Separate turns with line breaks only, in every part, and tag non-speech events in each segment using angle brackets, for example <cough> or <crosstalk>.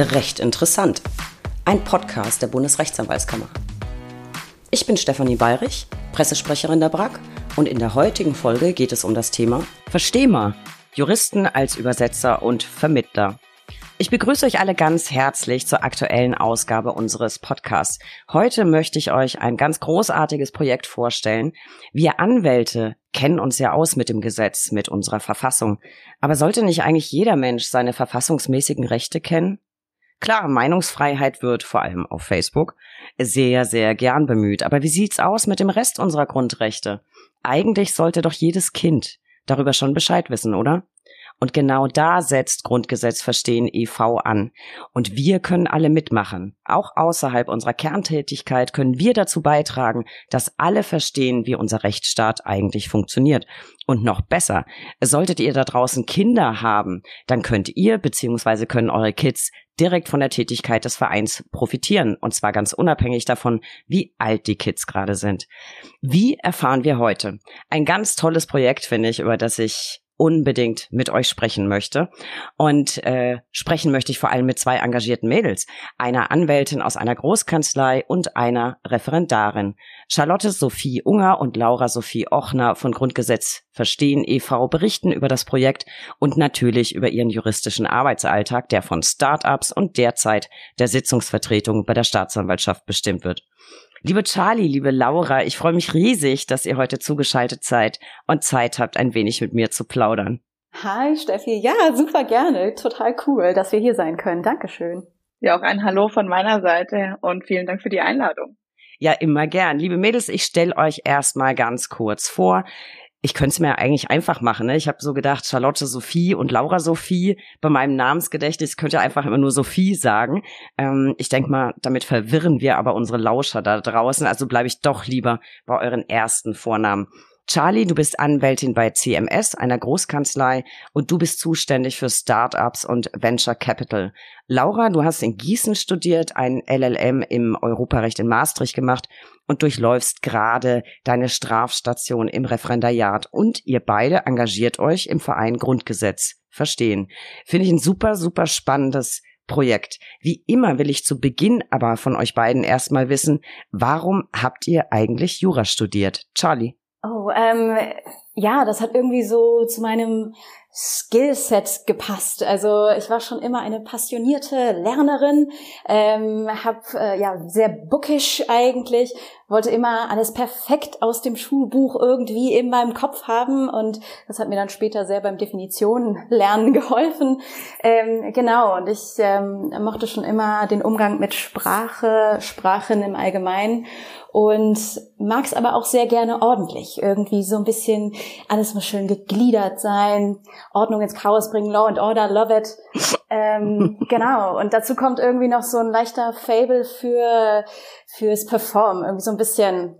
Recht interessant. Ein Podcast der Bundesrechtsanwaltskammer. Ich bin Stefanie Bayrich, Pressesprecherin der BRAG und in der heutigen Folge geht es um das Thema Verstehmer, Juristen als Übersetzer und Vermittler. Ich begrüße euch alle ganz herzlich zur aktuellen Ausgabe unseres Podcasts. Heute möchte ich euch ein ganz großartiges Projekt vorstellen. Wir Anwälte kennen uns ja aus mit dem Gesetz, mit unserer Verfassung. Aber sollte nicht eigentlich jeder Mensch seine verfassungsmäßigen Rechte kennen? Klar, Meinungsfreiheit wird vor allem auf Facebook sehr, sehr gern bemüht. Aber wie sieht's aus mit dem Rest unserer Grundrechte? Eigentlich sollte doch jedes Kind darüber schon Bescheid wissen, oder? Und genau da setzt Grundgesetz Verstehen e.V. an. Und wir können alle mitmachen. Auch außerhalb unserer Kerntätigkeit können wir dazu beitragen, dass alle verstehen, wie unser Rechtsstaat eigentlich funktioniert. Und noch besser, solltet ihr da draußen Kinder haben, dann könnt ihr bzw. können eure Kids direkt von der Tätigkeit des Vereins profitieren. Und zwar ganz unabhängig davon, wie alt die Kids gerade sind. Wie erfahren wir heute? Ein ganz tolles Projekt, finde ich, über das ich unbedingt mit euch sprechen möchte. Und äh, sprechen möchte ich vor allem mit zwei engagierten Mädels, einer Anwältin aus einer Großkanzlei und einer Referendarin. Charlotte Sophie Unger und Laura Sophie Ochner von Grundgesetz Verstehen e.V. berichten über das Projekt und natürlich über ihren juristischen Arbeitsalltag, der von Start-ups und derzeit der Sitzungsvertretung bei der Staatsanwaltschaft bestimmt wird. Liebe Charlie, liebe Laura, ich freue mich riesig, dass ihr heute zugeschaltet seid und Zeit habt, ein wenig mit mir zu plaudern.
Hi Steffi, ja, super gerne, total cool, dass wir hier sein können. Dankeschön.
Ja, auch ein Hallo von meiner Seite und vielen Dank für die Einladung.
Ja, immer gern. Liebe Mädels, ich stelle euch erstmal ganz kurz vor ich könnte es mir eigentlich einfach machen. Ne? Ich habe so gedacht, Charlotte Sophie und Laura Sophie bei meinem Namensgedächtnis könnte einfach immer nur Sophie sagen. Ähm, ich denke mal, damit verwirren wir aber unsere Lauscher da draußen. Also bleibe ich doch lieber bei euren ersten Vornamen. Charlie, du bist Anwältin bei CMS, einer Großkanzlei, und du bist zuständig für Startups und Venture Capital. Laura, du hast in Gießen studiert, ein LLM im Europarecht in Maastricht gemacht und durchläufst gerade deine Strafstation im Referendariat. Und ihr beide engagiert euch im Verein Grundgesetz verstehen. Finde ich ein super, super spannendes Projekt. Wie immer will ich zu Beginn aber von euch beiden erstmal wissen, warum habt ihr eigentlich Jura studiert? Charlie.
Oh, ähm, ja, das hat irgendwie so zu meinem Skillset gepasst. Also ich war schon immer eine passionierte Lernerin, ähm, habe äh, ja sehr bookish eigentlich, wollte immer alles perfekt aus dem Schulbuch irgendwie in meinem Kopf haben und das hat mir dann später sehr beim Definitionen lernen <laughs> geholfen. Ähm, genau und ich ähm, mochte schon immer den Umgang mit Sprache, Sprachen im Allgemeinen und mag es aber auch sehr gerne ordentlich. Irgendwie so ein bisschen, alles muss schön gegliedert sein, Ordnung ins Chaos bringen, Law and Order, love it. Ähm, <laughs> genau, und dazu kommt irgendwie noch so ein leichter Fable für fürs Perform, irgendwie so ein bisschen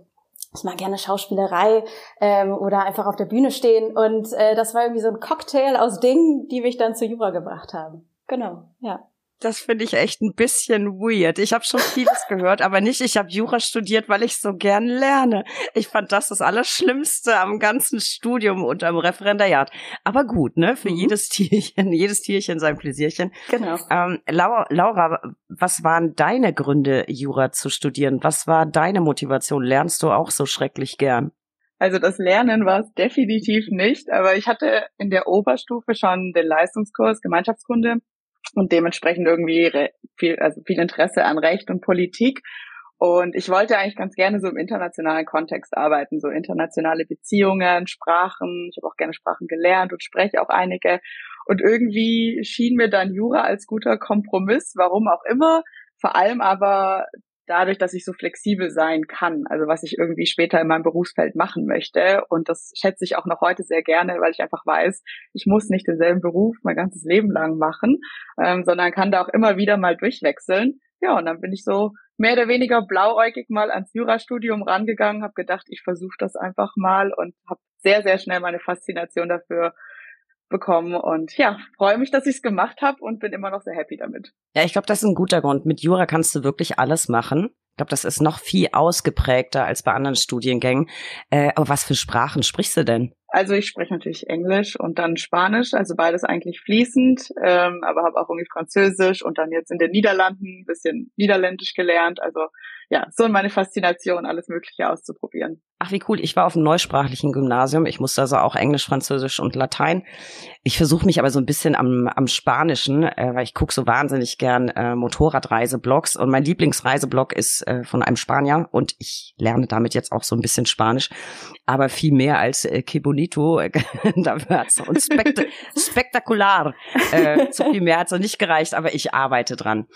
ich mag gerne Schauspielerei ähm, oder einfach auf der Bühne stehen. Und äh, das war irgendwie so ein Cocktail aus Dingen, die mich dann zu Jura gebracht haben. Genau, ja.
Das finde ich echt ein bisschen weird. Ich habe schon vieles gehört, aber nicht, ich habe Jura studiert, weil ich so gern lerne. Ich fand das das Allerschlimmste am ganzen Studium und am Referendariat. Aber gut, ne? Für mhm. jedes Tierchen, <laughs> jedes Tierchen sein Pläsierchen.
Genau.
Ähm, Laura, Laura, was waren deine Gründe, Jura zu studieren? Was war deine Motivation? Lernst du auch so schrecklich gern?
Also das Lernen war es definitiv nicht, aber ich hatte in der Oberstufe schon den Leistungskurs Gemeinschaftskunde und dementsprechend irgendwie viel, also viel Interesse an Recht und Politik. Und ich wollte eigentlich ganz gerne so im internationalen Kontext arbeiten, so internationale Beziehungen, Sprachen. Ich habe auch gerne Sprachen gelernt und spreche auch einige. Und irgendwie schien mir dann Jura als guter Kompromiss, warum auch immer. Vor allem aber dadurch, dass ich so flexibel sein kann, also was ich irgendwie später in meinem Berufsfeld machen möchte. Und das schätze ich auch noch heute sehr gerne, weil ich einfach weiß, ich muss nicht denselben Beruf mein ganzes Leben lang machen, ähm, sondern kann da auch immer wieder mal durchwechseln. Ja, und dann bin ich so mehr oder weniger blauäugig mal ans Jurastudium rangegangen, habe gedacht, ich versuche das einfach mal und habe sehr, sehr schnell meine Faszination dafür bekommen und ja, freue mich, dass ich es gemacht habe und bin immer noch sehr happy damit.
Ja, ich glaube, das ist ein guter Grund. Mit Jura kannst du wirklich alles machen. Ich glaube, das ist noch viel ausgeprägter als bei anderen Studiengängen. Äh, aber was für Sprachen sprichst du denn?
Also ich spreche natürlich Englisch und dann Spanisch, also beides eigentlich fließend, ähm, aber habe auch irgendwie Französisch und dann jetzt in den Niederlanden ein bisschen Niederländisch gelernt. Also ja, so meine Faszination, alles Mögliche auszuprobieren.
Ach, wie cool. Ich war auf einem neusprachlichen Gymnasium. Ich musste also auch Englisch, Französisch und Latein. Ich versuche mich aber so ein bisschen am, am Spanischen, äh, weil ich gucke so wahnsinnig gern äh, Motorradreiseblogs und mein Lieblingsreiseblog ist äh, von einem Spanier und ich lerne damit jetzt auch so ein bisschen Spanisch, aber viel mehr als äh, bonito, <laughs> da hat's und spekt spektakular. Äh, zu viel mehr hat's noch nicht gereicht, aber ich arbeite dran.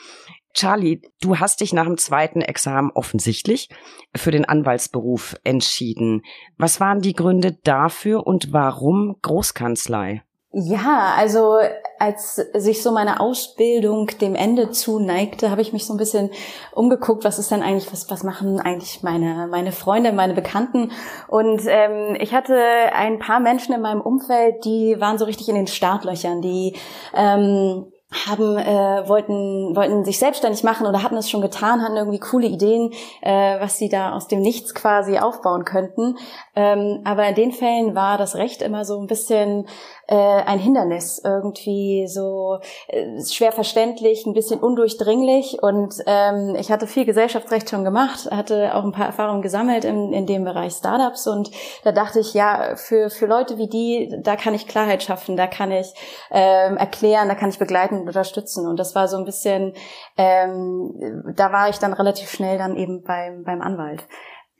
Charlie, du hast dich nach dem zweiten Examen offensichtlich für den Anwaltsberuf entschieden. Was waren die Gründe dafür und warum Großkanzlei?
Ja, also als sich so meine Ausbildung dem Ende zuneigte, habe ich mich so ein bisschen umgeguckt, was ist denn eigentlich, was, was machen eigentlich meine, meine Freunde, meine Bekannten. Und ähm, ich hatte ein paar Menschen in meinem Umfeld, die waren so richtig in den Startlöchern, die ähm, haben äh, wollten wollten sich selbstständig machen oder hatten es schon getan, hatten irgendwie coole Ideen, äh, was sie da aus dem Nichts quasi aufbauen könnten. Ähm, aber in den Fällen war das Recht immer so ein bisschen äh, ein Hindernis, irgendwie so äh, schwer verständlich, ein bisschen undurchdringlich. Und ähm, ich hatte viel Gesellschaftsrecht schon gemacht, hatte auch ein paar Erfahrungen gesammelt in, in dem Bereich Startups. Und da dachte ich, ja, für, für Leute wie die, da kann ich Klarheit schaffen, da kann ich ähm, erklären, da kann ich begleiten und unterstützen. Und das war so ein bisschen, ähm, da war ich dann relativ schnell dann eben beim, beim Anwalt.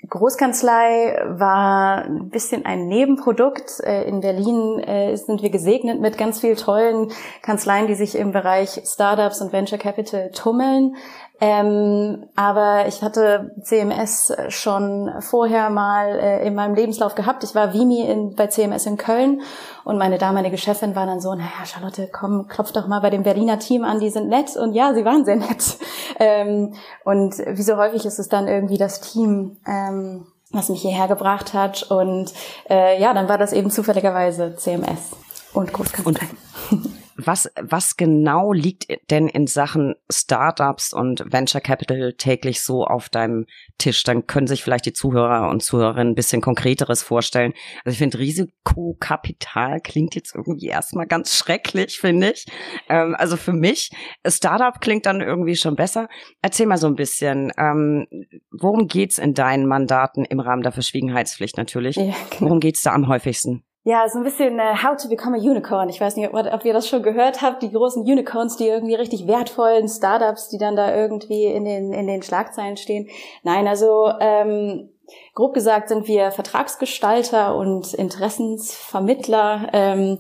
Großkanzlei war ein bisschen ein Nebenprodukt. Äh, in Berlin äh, sind wir gesegnet mit ganz vielen tollen Kanzleien, die sich im Bereich Startups und Venture Capital tummeln. Ähm, aber ich hatte CMS schon vorher mal äh, in meinem Lebenslauf gehabt. Ich war Vimi in, bei CMS in Köln und meine damalige Chefin war dann so, naja, Charlotte, komm, klopf doch mal bei dem Berliner Team an, die sind nett. Und ja, sie waren sehr nett. <laughs> Ähm, und wie so häufig ist es dann irgendwie das Team, ähm, was mich hierher gebracht hat. Und äh, ja, dann war das eben zufälligerweise CMS und Großkanzlei.
Und <laughs> was, was genau liegt denn in Sachen Startups und Venture Capital täglich so auf deinem Tisch? Dann können sich vielleicht die Zuhörer und Zuhörerinnen ein bisschen konkreteres vorstellen. Also ich finde, Risikokapital klingt jetzt irgendwie erstmal ganz schrecklich, finde ich. Ähm, also für mich, Startup klingt dann irgendwie schon besser. Erzähl mal so ein bisschen, ähm, worum geht's in deinen Mandaten im Rahmen der Verschwiegenheitspflicht natürlich? Ja, genau. Worum geht's da am häufigsten?
Ja, so ein bisschen uh, How to Become a Unicorn. Ich weiß nicht, ob, ihr das schon gehört habt. Die großen Unicorns, die irgendwie richtig wertvollen Startups, die dann da irgendwie in den, in den Schlagzeilen stehen. Nein, also ähm, Grob gesagt sind wir Vertragsgestalter und Interessensvermittler. Ähm,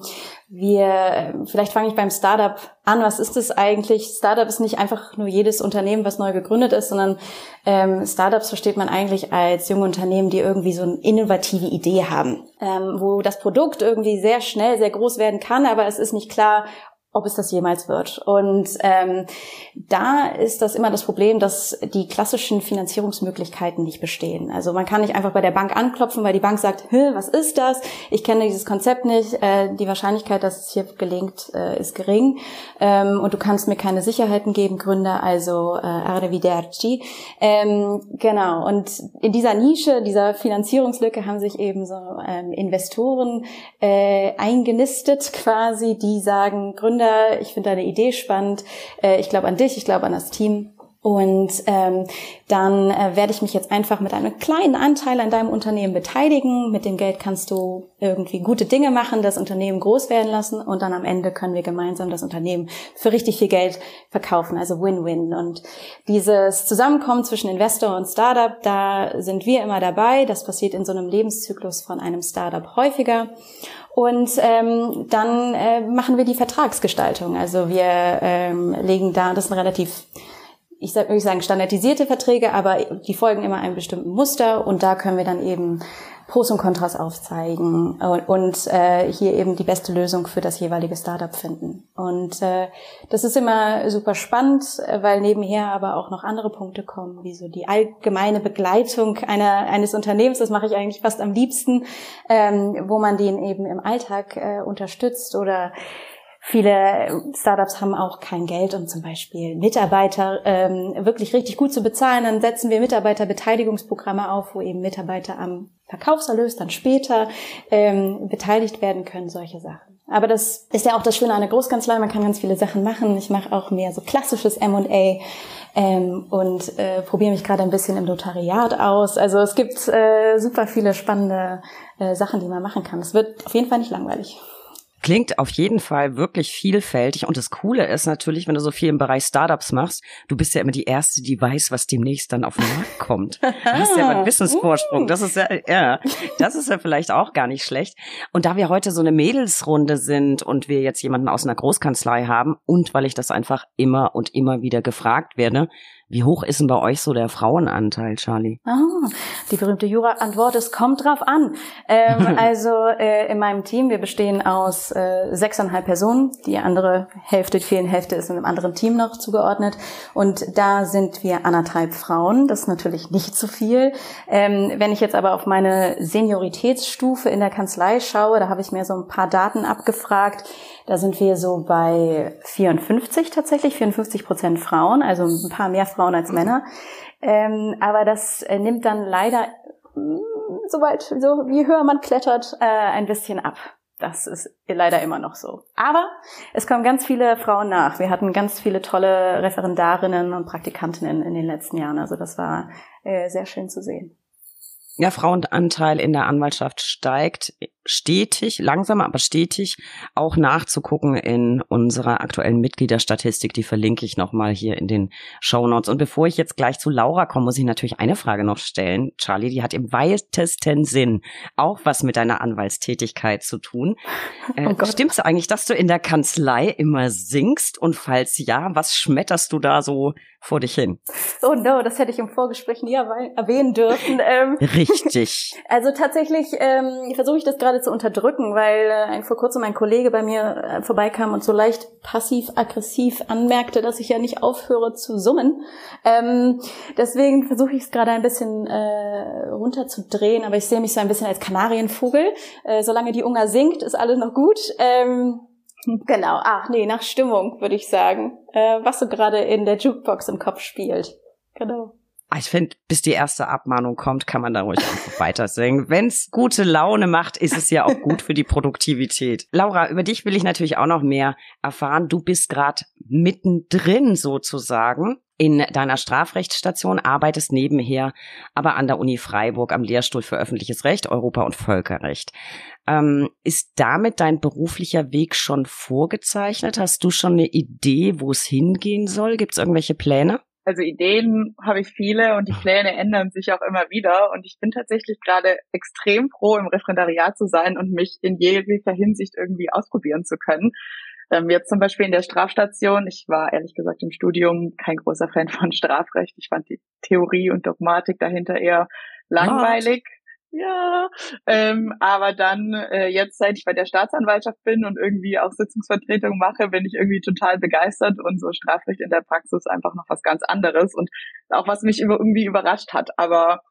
wir, vielleicht fange ich beim Startup an. Was ist es eigentlich? Startup ist nicht einfach nur jedes Unternehmen, was neu gegründet ist, sondern ähm, Startups versteht man eigentlich als junge Unternehmen, die irgendwie so eine innovative Idee haben, ähm, wo das Produkt irgendwie sehr schnell sehr groß werden kann, aber es ist nicht klar, ob es das jemals wird. Und ähm, da ist das immer das Problem, dass die klassischen Finanzierungsmöglichkeiten nicht bestehen. Also man kann nicht einfach bei der Bank anklopfen, weil die Bank sagt, was ist das? Ich kenne dieses Konzept nicht. Äh, die Wahrscheinlichkeit, dass es hier gelingt, äh, ist gering. Ähm, und du kannst mir keine Sicherheiten geben, Gründer, also äh, arrivederci. Ähm, genau. Und in dieser Nische, dieser Finanzierungslücke haben sich eben so ähm, Investoren äh, eingenistet quasi, die sagen, Gründer Gründer, ich finde deine Idee spannend, äh, ich glaube an dich, ich glaube an das Team. Und ähm, dann äh, werde ich mich jetzt einfach mit einem kleinen Anteil an deinem Unternehmen beteiligen. Mit dem Geld kannst du irgendwie gute Dinge machen, das Unternehmen groß werden lassen und dann am Ende können wir gemeinsam das Unternehmen für richtig viel Geld verkaufen. Also Win-Win. Und dieses Zusammenkommen zwischen Investor und Startup, da sind wir immer dabei. Das passiert in so einem Lebenszyklus von einem Startup häufiger. Und ähm, dann äh, machen wir die Vertragsgestaltung. Also wir ähm, legen da, das sind relativ ich würde sagen, standardisierte Verträge, aber die folgen immer einem bestimmten Muster und da können wir dann eben Pros und Kontras aufzeigen und, und äh, hier eben die beste Lösung für das jeweilige Startup finden. Und äh, das ist immer super spannend, weil nebenher aber auch noch andere Punkte kommen, wie so die allgemeine Begleitung einer, eines Unternehmens. Das mache ich eigentlich fast am liebsten, ähm, wo man den eben im Alltag äh, unterstützt oder Viele Startups haben auch kein Geld, um zum Beispiel Mitarbeiter ähm, wirklich richtig gut zu bezahlen. Dann setzen wir Mitarbeiterbeteiligungsprogramme auf, wo eben Mitarbeiter am Verkaufserlös dann später ähm, beteiligt werden können, solche Sachen. Aber das ist ja auch das Schöne an der Großkanzlei, man kann ganz viele Sachen machen. Ich mache auch mehr so klassisches M&A ähm, und äh, probiere mich gerade ein bisschen im Notariat aus. Also es gibt äh, super viele spannende äh, Sachen, die man machen kann. Es wird auf jeden Fall nicht langweilig.
Klingt auf jeden Fall wirklich vielfältig. Und das Coole ist natürlich, wenn du so viel im Bereich Startups machst, du bist ja immer die Erste, die weiß, was demnächst dann auf den Markt kommt. Du hast ja einen <laughs> Wissensvorsprung. Das ist ja, ja, das ist ja vielleicht auch gar nicht schlecht. Und da wir heute so eine Mädelsrunde sind und wir jetzt jemanden aus einer Großkanzlei haben und weil ich das einfach immer und immer wieder gefragt werde, wie hoch ist denn bei euch so der Frauenanteil, Charlie?
Ah, die berühmte Jura-Antwort, es kommt drauf an. Ähm, <laughs> also äh, in meinem Team, wir bestehen aus äh, sechseinhalb Personen. Die andere Hälfte, die Fehlenhälfte ist in einem anderen Team noch zugeordnet. Und da sind wir anderthalb Frauen. Das ist natürlich nicht zu viel. Ähm, wenn ich jetzt aber auf meine Senioritätsstufe in der Kanzlei schaue, da habe ich mir so ein paar Daten abgefragt. Da sind wir so bei 54 tatsächlich, 54 Prozent Frauen, also ein paar mehr Frauen als Männer. Ähm, aber das äh, nimmt dann leider, mm, soweit, so wie höher man klettert, äh, ein bisschen ab. Das ist leider immer noch so. Aber es kommen ganz viele Frauen nach. Wir hatten ganz viele tolle Referendarinnen und Praktikantinnen in den letzten Jahren. Also das war äh, sehr schön zu sehen.
Ja, Frauenanteil in der Anwaltschaft steigt stetig, langsam aber stetig, auch nachzugucken in unserer aktuellen Mitgliederstatistik. Die verlinke ich nochmal hier in den Show Notes. Und bevor ich jetzt gleich zu Laura komme, muss ich natürlich eine Frage noch stellen. Charlie, die hat im weitesten Sinn auch was mit deiner Anwaltstätigkeit zu tun. <laughs> Äh, oh Stimmt's eigentlich, dass du in der Kanzlei immer singst? Und falls ja, was schmetterst du da so vor dich hin?
Oh no, das hätte ich im Vorgespräch nie erwähnen dürfen.
Ähm, Richtig. <laughs>
Also tatsächlich ähm, versuche ich das gerade zu unterdrücken, weil äh, vor kurzem ein Kollege bei mir äh, vorbeikam und so leicht passiv-aggressiv anmerkte, dass ich ja nicht aufhöre zu summen. Ähm, deswegen versuche ich es gerade ein bisschen äh, runterzudrehen, aber ich sehe mich so ein bisschen als Kanarienvogel. Äh, solange die Unga singt, ist alles noch gut. Ähm, <laughs> Genau, ach nee, nach Stimmung würde ich sagen, äh, was so gerade in der Jukebox im Kopf spielt. Genau.
Ah, ich finde, bis die erste Abmahnung kommt, kann man da ruhig einfach <laughs> weiter singen. Wenn's gute Laune macht, ist es ja auch gut für die Produktivität. Laura, über dich will ich natürlich auch noch mehr erfahren. Du bist gerade mittendrin sozusagen in deiner Strafrechtsstation, arbeitest nebenher aber an der Uni Freiburg am Lehrstuhl für öffentliches Recht, Europa und Völkerrecht. Ähm, ist damit dein beruflicher Weg schon vorgezeichnet? Hast du schon eine Idee, wo es hingehen soll? Gibt es irgendwelche Pläne?
Also Ideen habe ich viele und die Pläne ändern sich auch immer wieder. Und ich bin tatsächlich gerade extrem froh, im Referendariat zu sein und mich in jeglicher Hinsicht irgendwie ausprobieren zu können. Ähm, jetzt zum Beispiel in der Strafstation. Ich war ehrlich gesagt im Studium kein großer Fan von Strafrecht. Ich fand die Theorie und Dogmatik dahinter eher langweilig. Ja, ähm, aber dann äh, jetzt, seit ich bei der Staatsanwaltschaft bin und irgendwie auch Sitzungsvertretung mache, bin ich irgendwie total begeistert und so Strafrecht in der Praxis einfach noch was ganz anderes und auch was mich über, irgendwie überrascht hat. Aber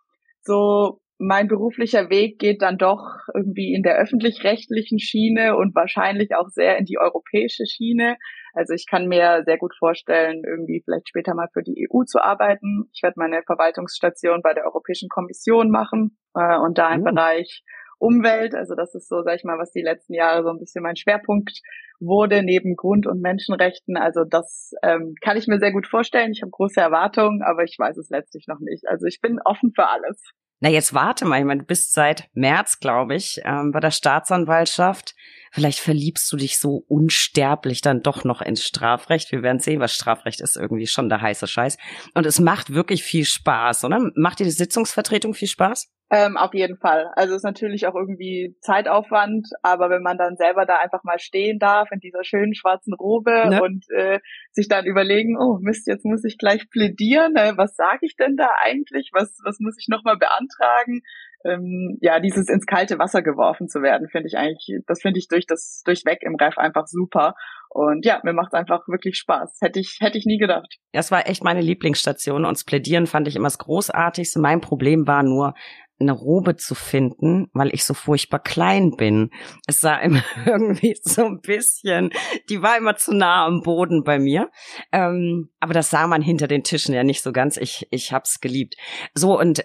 so mein beruflicher Weg geht dann doch irgendwie in der öffentlich-rechtlichen Schiene und wahrscheinlich auch sehr in die europäische Schiene. Also ich kann mir sehr gut vorstellen, irgendwie vielleicht später mal für die EU zu arbeiten. Ich werde meine Verwaltungsstation bei der Europäischen Kommission machen äh, und da im oh. Bereich Umwelt. Also das ist so, sag ich mal, was die letzten Jahre so ein bisschen mein Schwerpunkt wurde, neben Grund- und Menschenrechten. Also das ähm, kann ich mir sehr gut vorstellen. Ich habe große Erwartungen, aber ich weiß es letztlich noch nicht. Also ich bin offen für alles.
Na, jetzt warte mal, ich meine, du bist seit März, glaube ich, ähm, bei der Staatsanwaltschaft. Vielleicht verliebst du dich so unsterblich dann doch noch ins Strafrecht. Wir werden sehen, was Strafrecht ist irgendwie schon der heiße Scheiß. Und es macht wirklich viel Spaß, oder? Macht dir die Sitzungsvertretung viel Spaß?
Ähm, auf jeden Fall. Also ist natürlich auch irgendwie Zeitaufwand, aber wenn man dann selber da einfach mal stehen darf in dieser schönen schwarzen Robe ne? und äh, sich dann überlegen, oh Mist, jetzt muss ich gleich plädieren, äh, was sage ich denn da eigentlich, was was muss ich nochmal beantragen? Ähm, ja, dieses ins kalte Wasser geworfen zu werden, finde ich eigentlich, das finde ich durch das durchweg im Ref einfach super. Und ja, mir macht einfach wirklich Spaß. Hätte ich, hätte ich nie gedacht.
Das war echt meine Lieblingsstation und das Plädieren fand ich immer das Großartigste. Mein Problem war nur, eine Robe zu finden, weil ich so furchtbar klein bin. Es sah immer <laughs> irgendwie so ein bisschen, die war immer zu nah am Boden bei mir. Ähm, aber das sah man hinter den Tischen ja nicht so ganz. Ich, ich hab's geliebt. So, und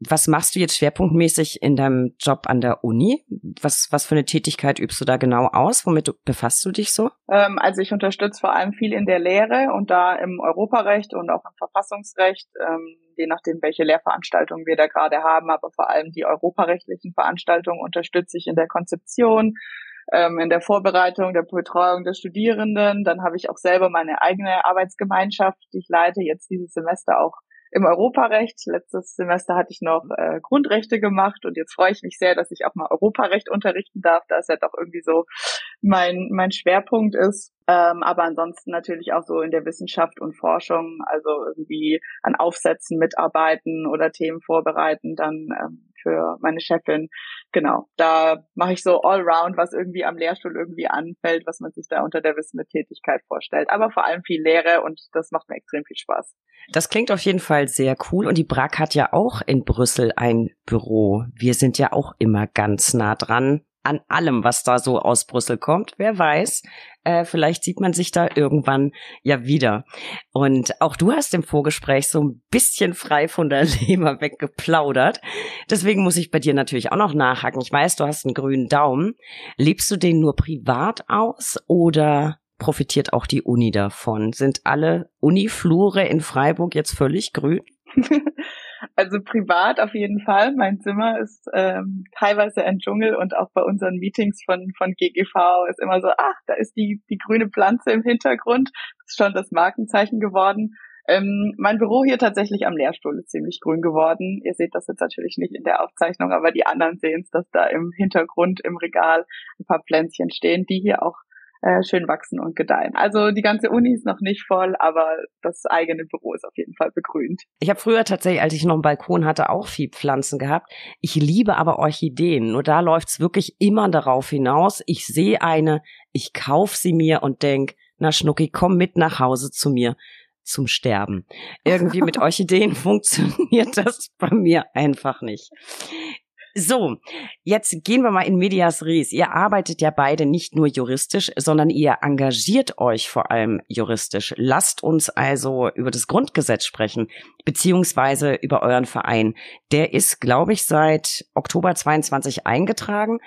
was machst du jetzt schwerpunktmäßig in deinem Job an der Uni? Was, was für eine Tätigkeit übst du da genau aus? Womit befasst du dich so?
Ähm, also ich unterstütze vor allem viel in der Lehre und da im Europarecht und auch im Verfassungsrecht. Ähm, je nachdem, welche Lehrveranstaltungen wir da gerade haben, aber vor allem die europarechtlichen Veranstaltungen unterstütze ich in der Konzeption, ähm, in der Vorbereitung, der Betreuung der Studierenden. Dann habe ich auch selber meine eigene Arbeitsgemeinschaft, die ich leite, jetzt dieses Semester auch im Europarecht. Letztes Semester hatte ich noch äh, Grundrechte gemacht und jetzt freue ich mich sehr, dass ich auch mal Europarecht unterrichten darf, da es ja doch irgendwie so mein, mein Schwerpunkt ist. Ähm, aber ansonsten natürlich auch so in der Wissenschaft und Forschung, also irgendwie an Aufsätzen mitarbeiten oder Themen vorbereiten, dann ähm, für meine Chefin. Genau, da mache ich so Allround, was irgendwie am Lehrstuhl irgendwie anfällt, was man sich da unter der Wissentätigkeit vorstellt. Aber vor allem viel Lehre und das macht mir extrem viel Spaß.
Das klingt auf jeden Fall sehr cool. Und die BRAC hat ja auch in Brüssel ein Büro. Wir sind ja auch immer ganz nah dran an allem, was da so aus Brüssel kommt. Wer weiß, äh, vielleicht sieht man sich da irgendwann ja wieder. Und auch du hast im Vorgespräch so ein bisschen frei von der <laughs> Leber weggeplaudert. Deswegen muss ich bei dir natürlich auch noch nachhaken. Ich weiß, du hast einen grünen Daumen. Lebst du den nur privat aus oder profitiert auch die Uni davon? Sind alle Uniflure in Freiburg jetzt völlig grün? <laughs>
Also privat auf jeden Fall. Mein Zimmer ist ähm, teilweise ein Dschungel und auch bei unseren Meetings von, von GGV ist immer so, ach, da ist die, die grüne Pflanze im Hintergrund. Das ist schon das Markenzeichen geworden. Ähm, mein Büro hier tatsächlich am Lehrstuhl ist ziemlich grün geworden. Ihr seht das jetzt natürlich nicht in der Aufzeichnung, aber die anderen sehen es, dass da im Hintergrund im Regal ein paar Pflänzchen stehen, die hier auch äh, schön wachsen und gedeihen. Also die ganze Uni ist noch nicht voll, aber das eigene Büro ist auf jeden Fall begrünt.
Ich habe früher tatsächlich, als ich noch einen Balkon hatte, auch viel Pflanzen gehabt. Ich liebe aber Orchideen. Nur da läuft's wirklich immer darauf hinaus. Ich sehe eine, ich kauf sie mir und denk, na Schnucki, komm mit nach Hause zu mir zum Sterben. Irgendwie mit <laughs> Orchideen <laughs> funktioniert das bei mir einfach nicht. So, jetzt gehen wir mal in Medias Res. Ihr arbeitet ja beide nicht nur juristisch, sondern ihr engagiert euch vor allem juristisch. Lasst uns also über das Grundgesetz sprechen, beziehungsweise über euren Verein. Der ist, glaube ich, seit Oktober 22 eingetragen.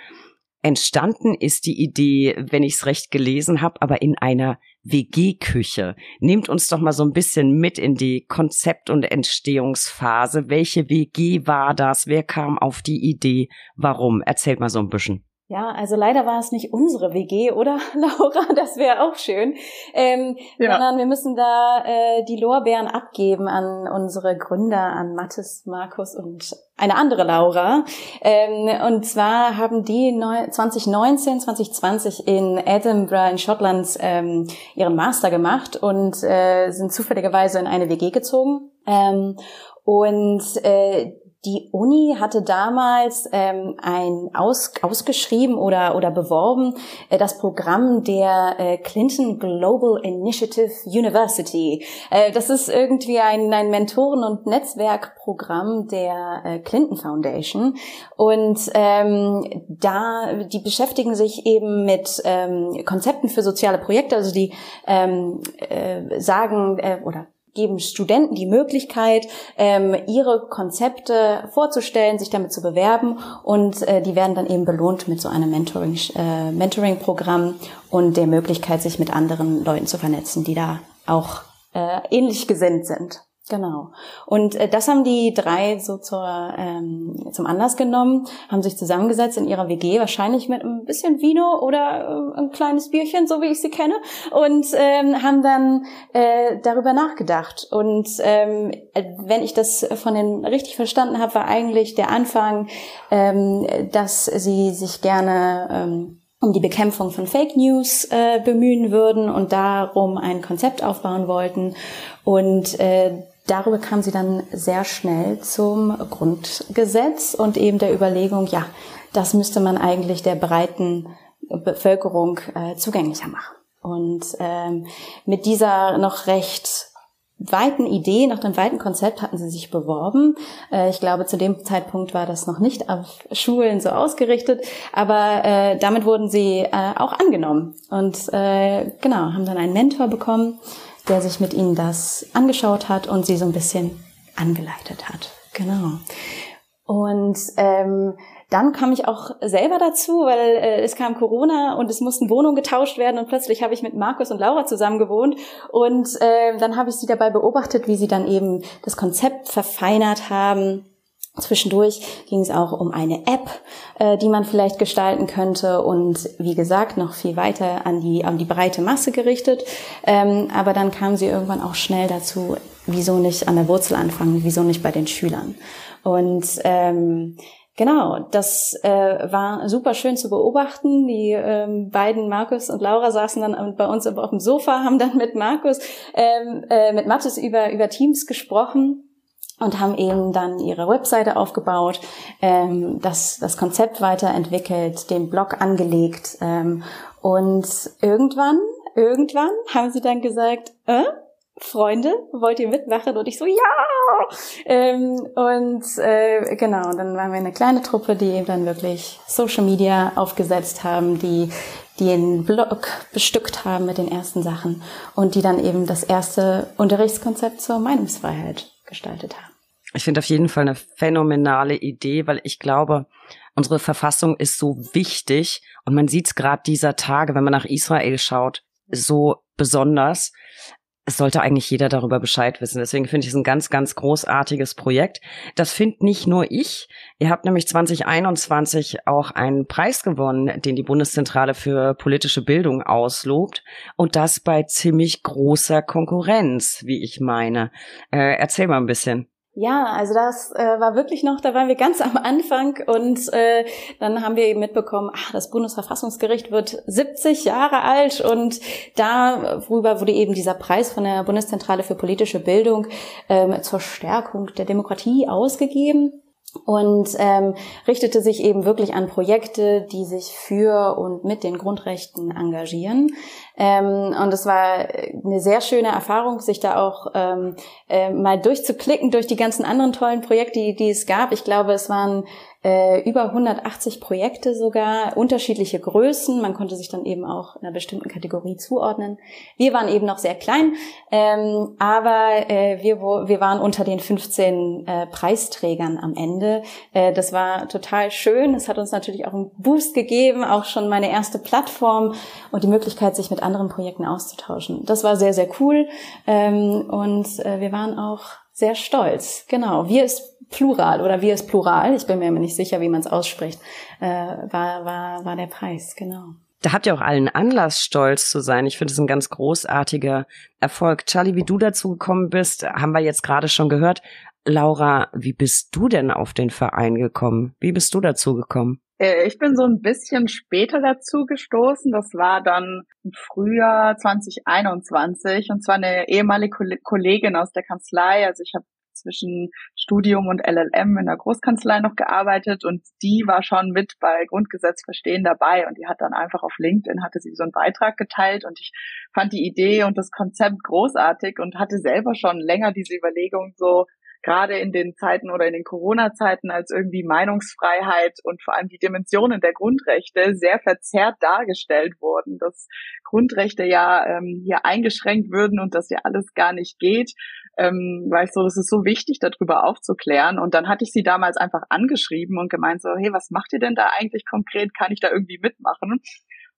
Entstanden ist die Idee, wenn ich es recht gelesen habe, aber in einer WG-Küche. Nehmt uns doch mal so ein bisschen mit in die Konzept- und Entstehungsphase. Welche WG war das? Wer kam auf die Idee? Warum? Erzählt mal so ein bisschen.
Ja, also leider war es nicht unsere WG, oder <laughs> Laura? Das wäre auch schön. Ähm, ja. Sondern wir müssen da äh, die Lorbeeren abgeben an unsere Gründer, an Mathis, Markus und eine andere Laura. Ähm, und zwar haben die 2019, 2020 in Edinburgh in Schottland ähm, ihren Master gemacht und äh, sind zufälligerweise in eine WG gezogen. Ähm, und äh, die Uni hatte damals ähm, ein aus, ausgeschrieben oder oder beworben äh, das Programm der äh, Clinton Global Initiative University. Äh, das ist irgendwie ein, ein Mentoren- und Netzwerkprogramm der äh, Clinton Foundation und ähm, da die beschäftigen sich eben mit ähm, Konzepten für soziale Projekte, also die ähm, äh, sagen äh, oder geben Studenten die Möglichkeit, ähm, ihre Konzepte vorzustellen, sich damit zu bewerben und äh, die werden dann eben belohnt mit so einem Mentoring, äh, Mentoring-Programm und der Möglichkeit, sich mit anderen Leuten zu vernetzen, die da auch äh, ähnlich gesinnt sind. Genau. Und äh, das haben die drei so zur, ähm, zum Anlass genommen, haben sich zusammengesetzt in ihrer WG, wahrscheinlich mit ein bisschen Vino oder äh, ein kleines Bierchen, so wie ich sie kenne, und ähm, haben dann äh, darüber nachgedacht. Und ähm, wenn ich das von den richtig verstanden habe, war eigentlich der Anfang, ähm, dass sie sich gerne ähm, um die Bekämpfung von Fake News äh, bemühen würden und darum ein Konzept aufbauen wollten. Und äh, darüber kam sie dann sehr schnell zum Grundgesetz und eben der Überlegung, ja, das müsste man eigentlich der breiten Bevölkerung äh, zugänglicher machen. Und ähm, mit dieser noch recht weiten Idee, nach dem weiten Konzept hatten sie sich beworben. Äh, ich glaube, zu dem Zeitpunkt war das noch nicht auf Schulen so ausgerichtet, aber äh, damit wurden sie äh, auch angenommen und äh, genau, haben dann einen Mentor bekommen, der sich mit ihnen das angeschaut hat und sie so ein bisschen angeleitet hat. Genau. Und ähm, dann kam ich auch selber dazu, weil äh, es kam Corona und es mussten Wohnungen getauscht werden und plötzlich habe ich mit Markus und Laura zusammen gewohnt und äh, dann habe ich sie dabei beobachtet, wie sie dann eben das Konzept verfeinert haben. Zwischendurch ging es auch um eine App, äh, die man vielleicht gestalten könnte und wie gesagt noch viel weiter an die an die breite Masse gerichtet. Ähm, aber dann kam sie irgendwann auch schnell dazu, wieso nicht an der Wurzel anfangen, wieso nicht bei den Schülern. Und ähm, Genau, das äh, war super schön zu beobachten. Die ähm, beiden, Markus und Laura, saßen dann bei uns auf dem Sofa, haben dann mit Markus, ähm, äh, mit Mathis über, über Teams gesprochen und haben eben dann ihre Webseite aufgebaut, ähm, das, das Konzept weiterentwickelt, den Blog angelegt ähm, und irgendwann, irgendwann haben sie dann gesagt, äh, Freunde, wollt ihr mitmachen? Und ich so, ja! Ähm, und äh, genau, dann waren wir eine kleine Truppe, die eben dann wirklich Social Media aufgesetzt haben, die die den Blog bestückt haben mit den ersten Sachen und die dann eben das erste Unterrichtskonzept zur Meinungsfreiheit gestaltet haben.
Ich finde auf jeden Fall eine phänomenale Idee, weil ich glaube, unsere Verfassung ist so wichtig und man sieht es gerade dieser Tage, wenn man nach Israel schaut, so besonders es sollte eigentlich jeder darüber Bescheid wissen. Deswegen finde ich es ein ganz, ganz großartiges Projekt. Das finde nicht nur ich. Ihr habt nämlich 2021 auch einen Preis gewonnen, den die Bundeszentrale für politische Bildung auslobt. Und das bei ziemlich großer Konkurrenz, wie ich meine. Äh, erzähl mal ein bisschen.
Ja, also das äh, war wirklich noch, da waren wir ganz am Anfang und äh, dann haben wir eben mitbekommen, ach, das Bundesverfassungsgericht wird 70 Jahre alt und darüber wurde eben dieser Preis von der Bundeszentrale für politische Bildung ähm, zur Stärkung der Demokratie ausgegeben und ähm, richtete sich eben wirklich an Projekte, die sich für und mit den Grundrechten engagieren. Ähm, und es war eine sehr schöne Erfahrung, sich da auch ähm, äh, mal durchzuklicken durch die ganzen anderen tollen Projekte, die, die es gab. Ich glaube, es waren äh, über 180 Projekte sogar, unterschiedliche Größen. Man konnte sich dann eben auch einer bestimmten Kategorie zuordnen. Wir waren eben noch sehr klein, ähm, aber äh, wir, wo, wir waren unter den 15 äh, Preisträgern am Ende. Äh, das war total schön. Es hat uns natürlich auch einen Boost gegeben, auch schon meine erste Plattform und die Möglichkeit, sich mit anderen Projekten auszutauschen. Das war sehr, sehr cool ähm, und äh, wir waren auch sehr stolz. Genau. Wir ist Plural oder wir ist Plural, ich bin mir immer nicht sicher, wie man es ausspricht, äh, war, war, war der Preis, genau.
Da habt ihr auch allen Anlass, stolz zu sein. Ich finde es ein ganz großartiger Erfolg. Charlie, wie du dazu gekommen bist, haben wir jetzt gerade schon gehört. Laura, wie bist du denn auf den Verein gekommen? Wie bist du dazu gekommen?
Äh, ich bin so ein bisschen später dazu gestoßen. Das war dann im Frühjahr 2021 und zwar eine ehemalige Kollegin aus der Kanzlei. Also ich habe zwischen Studium und LLM in der Großkanzlei noch gearbeitet und die war schon mit bei Grundgesetz verstehen dabei und die hat dann einfach auf LinkedIn hatte sie so einen Beitrag geteilt und ich fand die Idee und das Konzept großartig und hatte selber schon länger diese Überlegung so gerade in den Zeiten oder in den Corona-Zeiten, als irgendwie Meinungsfreiheit und vor allem die Dimensionen der Grundrechte sehr verzerrt dargestellt wurden, dass Grundrechte ja ähm, hier eingeschränkt würden und dass ja alles gar nicht geht, ähm, war ich so, das ist so wichtig, darüber aufzuklären. Und dann hatte ich sie damals einfach angeschrieben und gemeint so, hey, was macht ihr denn da eigentlich konkret? Kann ich da irgendwie mitmachen?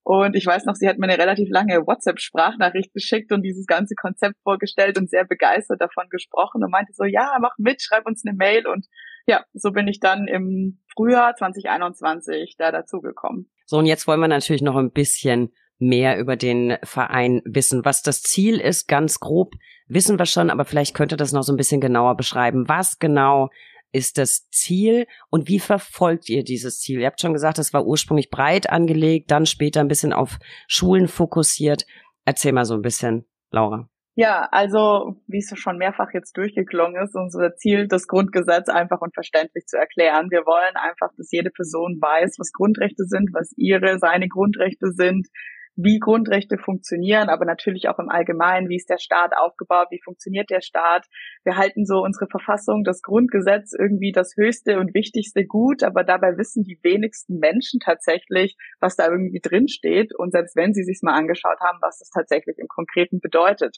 Und ich weiß noch, sie hat mir eine relativ lange WhatsApp-Sprachnachricht geschickt und dieses ganze Konzept vorgestellt und sehr begeistert davon gesprochen und meinte so, ja, mach mit, schreib uns eine Mail. Und ja, so bin ich dann im Frühjahr 2021 da dazugekommen.
So, und jetzt wollen wir natürlich noch ein bisschen mehr über den Verein wissen. Was das Ziel ist, ganz grob wissen wir schon, aber vielleicht könnte das noch so ein bisschen genauer beschreiben. Was genau ist das Ziel und wie verfolgt ihr dieses Ziel? Ihr habt schon gesagt, es war ursprünglich breit angelegt, dann später ein bisschen auf Schulen fokussiert. Erzähl mal so ein bisschen, Laura.
Ja, also wie es schon mehrfach jetzt durchgeklungen ist, unser Ziel, das Grundgesetz einfach und verständlich zu erklären. Wir wollen einfach, dass jede Person weiß, was Grundrechte sind, was ihre, seine Grundrechte sind, wie Grundrechte funktionieren, aber natürlich auch im Allgemeinen, wie ist der Staat aufgebaut, wie funktioniert der Staat. Wir halten so unsere Verfassung, das Grundgesetz irgendwie das höchste und wichtigste Gut, aber dabei wissen die wenigsten Menschen tatsächlich, was da irgendwie drin steht und selbst wenn sie sich mal angeschaut haben, was das tatsächlich im Konkreten bedeutet.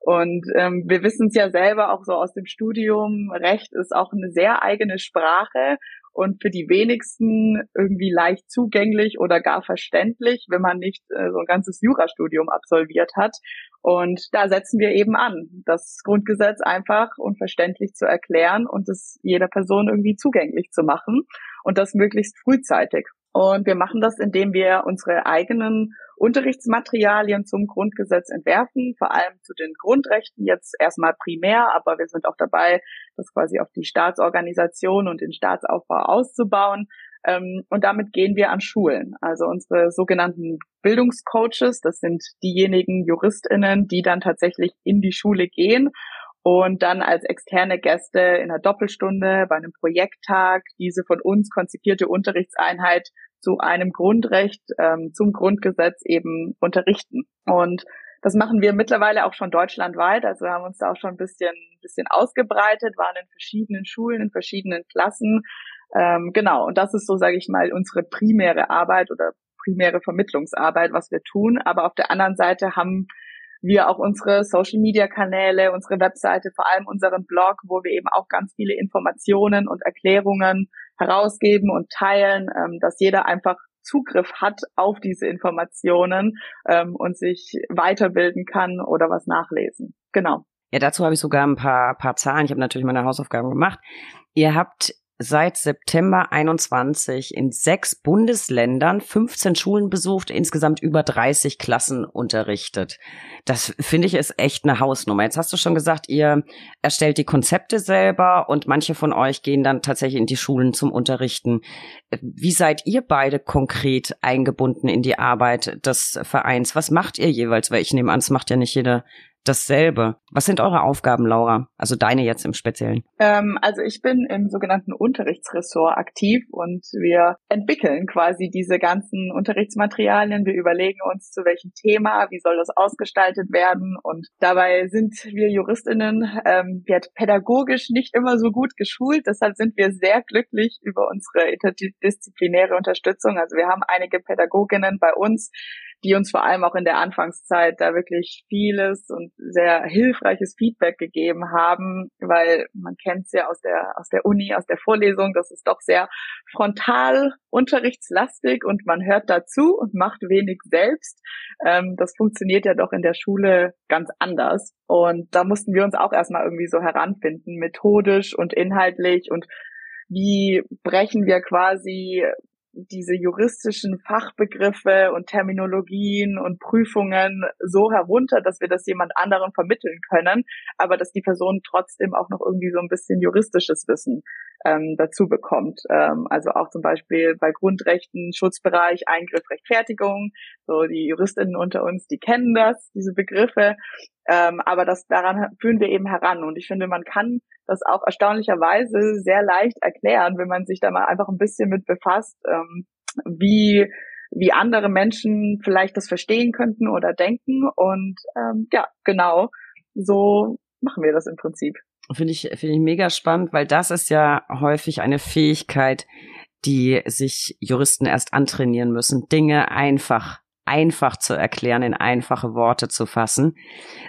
Und ähm, wir wissen es ja selber auch so aus dem Studium, Recht ist auch eine sehr eigene Sprache und für die wenigsten irgendwie leicht zugänglich oder gar verständlich, wenn man nicht äh, so ein ganzes Jurastudium absolviert hat. Und da setzen wir eben an, das Grundgesetz einfach unverständlich zu erklären und es jeder Person irgendwie zugänglich zu machen und das möglichst frühzeitig. Und wir machen das, indem wir unsere eigenen Unterrichtsmaterialien zum Grundgesetz entwerfen, vor allem zu den Grundrechten jetzt erstmal primär, aber wir sind auch dabei, das quasi auf die Staatsorganisation und den Staatsaufbau auszubauen. Ähm, und damit gehen wir an Schulen. Also unsere sogenannten Bildungscoaches, das sind diejenigen Juristinnen, die dann tatsächlich in die Schule gehen und dann als externe Gäste in einer Doppelstunde bei einem Projekttag diese von uns konzipierte Unterrichtseinheit zu einem Grundrecht, ähm, zum Grundgesetz eben unterrichten. Und das machen wir mittlerweile auch schon deutschlandweit. Also wir haben uns da auch schon ein bisschen, bisschen ausgebreitet, waren in verschiedenen Schulen, in verschiedenen Klassen. Ähm, genau. Und das ist so, sage ich mal, unsere primäre Arbeit oder primäre Vermittlungsarbeit, was wir tun. Aber auf der anderen Seite haben wir auch unsere Social Media Kanäle, unsere Webseite, vor allem unseren Blog, wo wir eben auch ganz viele Informationen und Erklärungen herausgeben und teilen, ähm, dass jeder einfach Zugriff hat auf diese Informationen ähm, und sich weiterbilden kann oder was nachlesen. Genau.
Ja, dazu habe ich sogar ein paar, paar Zahlen. Ich habe natürlich meine Hausaufgaben gemacht. Ihr habt seit September 21 in sechs Bundesländern 15 Schulen besucht, insgesamt über 30 Klassen unterrichtet. Das finde ich ist echt eine Hausnummer. Jetzt hast du schon gesagt, ihr erstellt die Konzepte selber und manche von euch gehen dann tatsächlich in die Schulen zum Unterrichten. Wie seid ihr beide konkret eingebunden in die Arbeit des Vereins? Was macht ihr jeweils? Weil ich nehme an, es macht ja nicht jede dasselbe. Was sind eure Aufgaben, Laura? Also deine jetzt im Speziellen.
Ähm, also ich bin im sogenannten Unterrichtsressort aktiv und wir entwickeln quasi diese ganzen Unterrichtsmaterialien. Wir überlegen uns, zu welchem Thema, wie soll das ausgestaltet werden. Und dabei sind wir Juristinnen ähm, wir pädagogisch nicht immer so gut geschult. Deshalb sind wir sehr glücklich über unsere interdisziplinäre Unterstützung. Also wir haben einige Pädagoginnen bei uns, die uns vor allem auch in der Anfangszeit da wirklich vieles und sehr hilfreiches Feedback gegeben haben, weil man kennt es ja aus der, aus der Uni, aus der Vorlesung, das ist doch sehr frontal unterrichtslastig und man hört dazu und macht wenig selbst. Ähm, das funktioniert ja doch in der Schule ganz anders. Und da mussten wir uns auch erstmal irgendwie so heranfinden, methodisch und inhaltlich und wie brechen wir quasi diese juristischen Fachbegriffe und Terminologien und Prüfungen so herunter, dass wir das jemand anderem vermitteln können, aber dass die Person trotzdem auch noch irgendwie so ein bisschen juristisches Wissen ähm, dazu bekommt. Ähm, also auch zum Beispiel bei Grundrechten, Schutzbereich, Eingriff, Rechtfertigung. So die Juristinnen unter uns, die kennen das, diese Begriffe. Ähm, aber das daran führen wir eben heran. Und ich finde, man kann das auch erstaunlicherweise sehr leicht erklären, wenn man sich da mal einfach ein bisschen mit befasst, ähm, wie wie andere Menschen vielleicht das verstehen könnten oder denken. Und ähm, ja, genau, so machen wir das im Prinzip.
Finde ich, finde ich mega spannend, weil das ist ja häufig eine Fähigkeit, die sich Juristen erst antrainieren müssen, Dinge einfach einfach zu erklären, in einfache Worte zu fassen.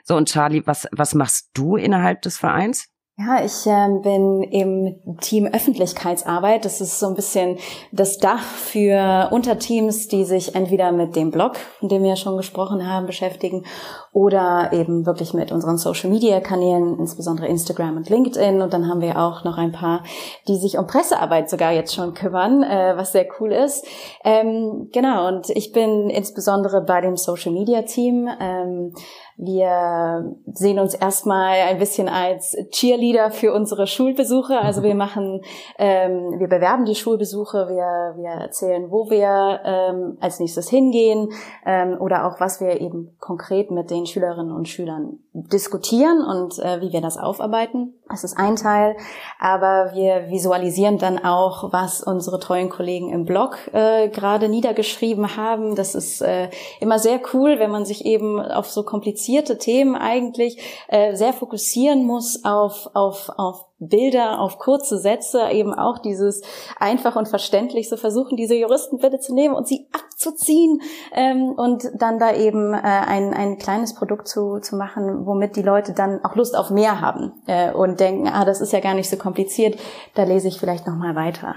So, und Charlie, was, was machst du innerhalb des Vereins?
Ja, ich äh, bin im Team Öffentlichkeitsarbeit. Das ist so ein bisschen das Dach für Unterteams, die sich entweder mit dem Blog, von dem wir ja schon gesprochen haben, beschäftigen oder eben wirklich mit unseren Social-Media-Kanälen, insbesondere Instagram und LinkedIn. Und dann haben wir auch noch ein paar, die sich um Pressearbeit sogar jetzt schon kümmern, äh, was sehr cool ist. Ähm, genau, und ich bin insbesondere bei dem Social-Media-Team. Ähm, wir sehen uns erstmal ein bisschen als Cheerleader für unsere Schulbesuche. Also wir <laughs> machen, ähm, wir bewerben die Schulbesuche, wir, wir erzählen, wo wir ähm, als nächstes hingehen ähm, oder auch was wir eben konkret mit den Schülerinnen und Schülern diskutieren und äh, wie wir das aufarbeiten. Das ist ein Teil, aber wir visualisieren dann auch, was unsere treuen Kollegen im Blog äh, gerade niedergeschrieben haben. Das ist äh, immer sehr cool, wenn man sich eben auf so komplizierte Themen eigentlich äh, sehr fokussieren muss auf, auf, auf Bilder auf kurze Sätze, eben auch dieses einfach und verständlich so versuchen, diese Juristen bitte zu nehmen und sie abzuziehen ähm, und dann da eben äh, ein, ein kleines Produkt zu, zu machen, womit die Leute dann auch Lust auf mehr haben äh, und denken, ah, das ist ja gar nicht so kompliziert, da lese ich vielleicht nochmal weiter.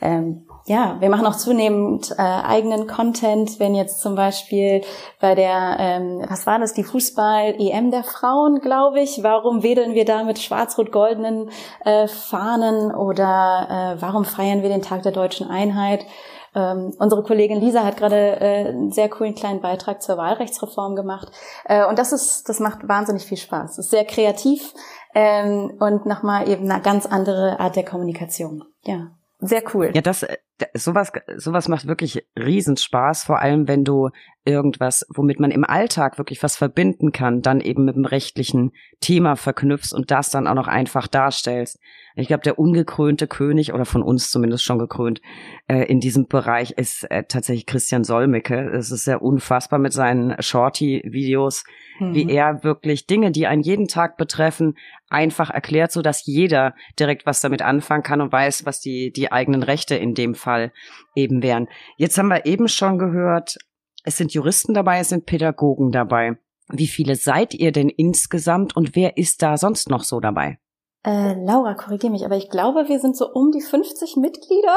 Ähm, ja, wir machen auch zunehmend äh, eigenen Content, wenn jetzt zum Beispiel bei der, ähm, was war das, die Fußball-EM der Frauen, glaube ich, warum wedeln wir da mit schwarz-rot-goldenen äh, Fahnen oder äh, warum feiern wir den Tag der deutschen Einheit? Ähm, unsere Kollegin Lisa hat gerade äh, einen sehr coolen kleinen Beitrag zur Wahlrechtsreform gemacht. Äh, und das ist, das macht wahnsinnig viel Spaß. Ist sehr kreativ ähm, und nochmal eben eine ganz andere Art der Kommunikation. Ja, sehr cool.
Ja, das, sowas, sowas macht wirklich Riesenspaß, vor allem wenn du irgendwas, womit man im Alltag wirklich was verbinden kann, dann eben mit dem rechtlichen Thema verknüpfst und das dann auch noch einfach darstellst. Ich glaube, der ungekrönte König oder von uns zumindest schon gekrönt äh, in diesem Bereich ist äh, tatsächlich Christian Solmecke. Es ist sehr unfassbar mit seinen Shorty-Videos, mhm. wie er wirklich Dinge, die einen jeden Tag betreffen, einfach erklärt, so dass jeder direkt was damit anfangen kann und weiß, was die die eigenen Rechte in dem Fall eben wären. Jetzt haben wir eben schon gehört, es sind Juristen dabei, es sind Pädagogen dabei. Wie viele seid ihr denn insgesamt und wer ist da sonst noch so dabei?
Äh, Laura, korrigiere mich, aber ich glaube, wir sind so um die 50 Mitglieder.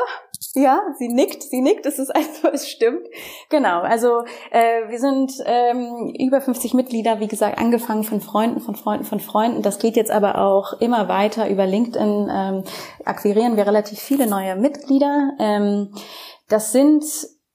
Ja, sie nickt, sie nickt, es ist also, es stimmt. Genau, also äh, wir sind ähm, über 50 Mitglieder, wie gesagt, angefangen von Freunden, von Freunden, von Freunden. Das geht jetzt aber auch immer weiter über LinkedIn. Ähm, akquirieren wir relativ viele neue Mitglieder. Ähm, das sind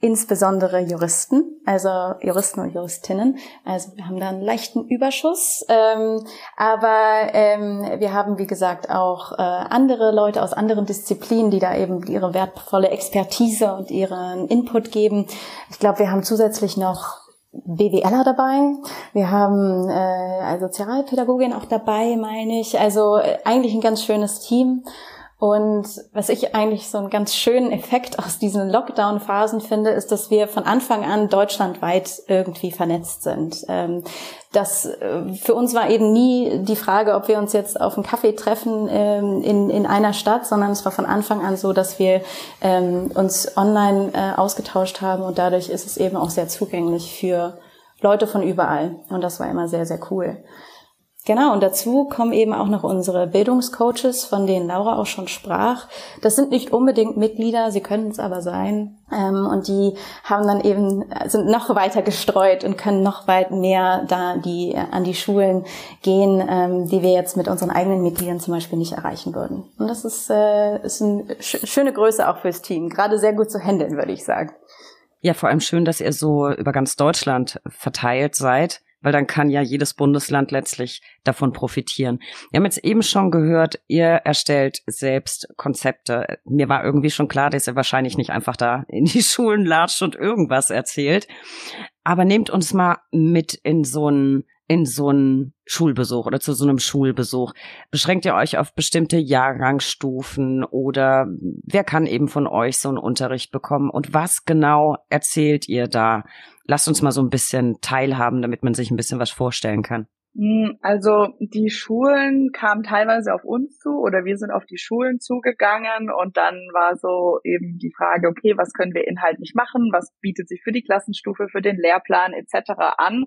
insbesondere Juristen, also Juristen und Juristinnen. Also wir haben da einen leichten Überschuss, ähm, aber ähm, wir haben, wie gesagt, auch äh, andere Leute aus anderen Disziplinen, die da eben ihre wertvolle Expertise und ihren Input geben. Ich glaube, wir haben zusätzlich noch BWLer dabei. Wir haben äh, Sozialpädagogin auch dabei, meine ich. Also äh, eigentlich ein ganz schönes Team. Und was ich eigentlich so einen ganz schönen Effekt aus diesen Lockdown-Phasen finde, ist, dass wir von Anfang an deutschlandweit irgendwie vernetzt sind. Ähm, das äh, für uns war eben nie die Frage, ob wir uns jetzt auf einen Kaffee treffen ähm, in, in einer Stadt, sondern es war von Anfang an so, dass wir ähm, uns online äh, ausgetauscht haben und dadurch ist es eben auch sehr zugänglich für Leute von überall. Und das war immer sehr, sehr cool. Genau, und dazu kommen eben auch noch unsere Bildungscoaches, von denen Laura auch schon sprach. Das sind nicht unbedingt Mitglieder, sie können es aber sein. Ähm, und die haben dann eben, sind noch weiter gestreut und können noch weit mehr da die an die Schulen gehen, ähm, die wir jetzt mit unseren eigenen Mitgliedern zum Beispiel nicht erreichen würden. Und das ist, äh, ist eine schöne Größe auch fürs Team. Gerade sehr gut zu handeln, würde ich sagen.
Ja, vor allem schön, dass ihr so über ganz Deutschland verteilt seid weil dann kann ja jedes Bundesland letztlich davon profitieren. Wir haben jetzt eben schon gehört, ihr erstellt selbst Konzepte. Mir war irgendwie schon klar, dass ihr wahrscheinlich nicht einfach da in die <laughs> Schulen latscht und irgendwas erzählt. Aber nehmt uns mal mit in so einen in so einen Schulbesuch oder zu so einem Schulbesuch? Beschränkt ihr euch auf bestimmte Jahrgangsstufen oder wer kann eben von euch so einen Unterricht bekommen und was genau erzählt ihr da? Lasst uns mal so ein bisschen teilhaben, damit man sich ein bisschen was vorstellen kann.
Hm, also die Schulen kamen teilweise auf uns zu oder wir sind auf die Schulen zugegangen und dann war so eben die Frage, okay, was können wir inhaltlich machen, was bietet sich für die Klassenstufe, für den Lehrplan etc. an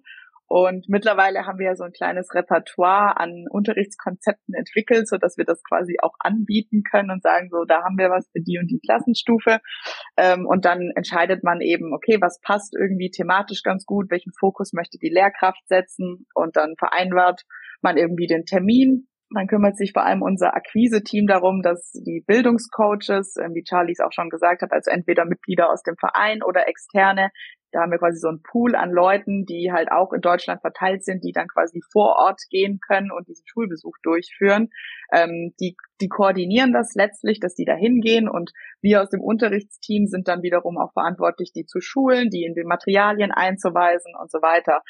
und mittlerweile haben wir ja so ein kleines Repertoire an Unterrichtskonzepten entwickelt, so dass wir das quasi auch anbieten können und sagen so, da haben wir was für die und die Klassenstufe. Ähm, und dann entscheidet man eben, okay, was passt irgendwie thematisch ganz gut, welchen Fokus möchte die Lehrkraft setzen und dann vereinbart man irgendwie den Termin dann kümmert sich vor allem unser Akquise-Team darum, dass die Bildungscoaches, ähm, wie Charlie es auch schon gesagt hat, also entweder Mitglieder aus dem Verein oder externe, da haben wir quasi so einen Pool an Leuten, die halt auch in Deutschland verteilt sind, die dann quasi vor Ort gehen können und diesen Schulbesuch durchführen. Ähm, die, die koordinieren das letztlich, dass die da hingehen und wir aus dem Unterrichtsteam sind dann wiederum auch verantwortlich, die zu schulen, die in den Materialien einzuweisen und so weiter.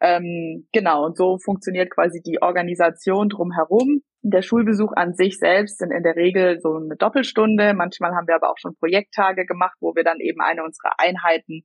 Ähm, genau, und so funktioniert quasi die Organisation drumherum. der Schulbesuch an sich selbst sind in der Regel so eine Doppelstunde. Manchmal haben wir aber auch schon Projekttage gemacht, wo wir dann eben eine unserer Einheiten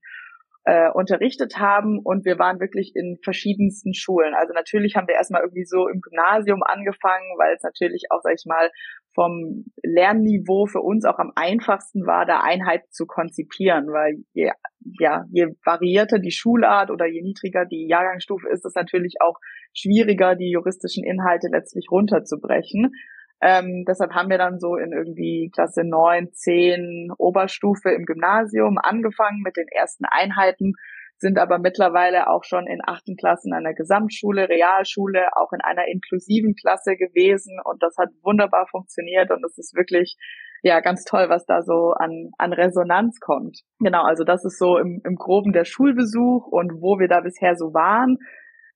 äh, unterrichtet haben und wir waren wirklich in verschiedensten Schulen. Also natürlich haben wir erstmal irgendwie so im Gymnasium angefangen, weil es natürlich auch, sag ich mal, vom Lernniveau für uns auch am einfachsten war, da Einheit zu konzipieren, weil je, ja, je variierter die Schulart oder je niedriger die Jahrgangsstufe ist, es natürlich auch schwieriger, die juristischen Inhalte letztlich runterzubrechen. Ähm, deshalb haben wir dann so in irgendwie Klasse 9, 10 Oberstufe im Gymnasium angefangen mit den ersten Einheiten, sind aber mittlerweile auch schon in achten Klassen einer Gesamtschule, Realschule, auch in einer inklusiven Klasse gewesen und das hat wunderbar funktioniert und es ist wirklich ja ganz toll, was da so an, an Resonanz kommt. Genau, also das ist so im, im Groben der Schulbesuch und wo wir da bisher so waren.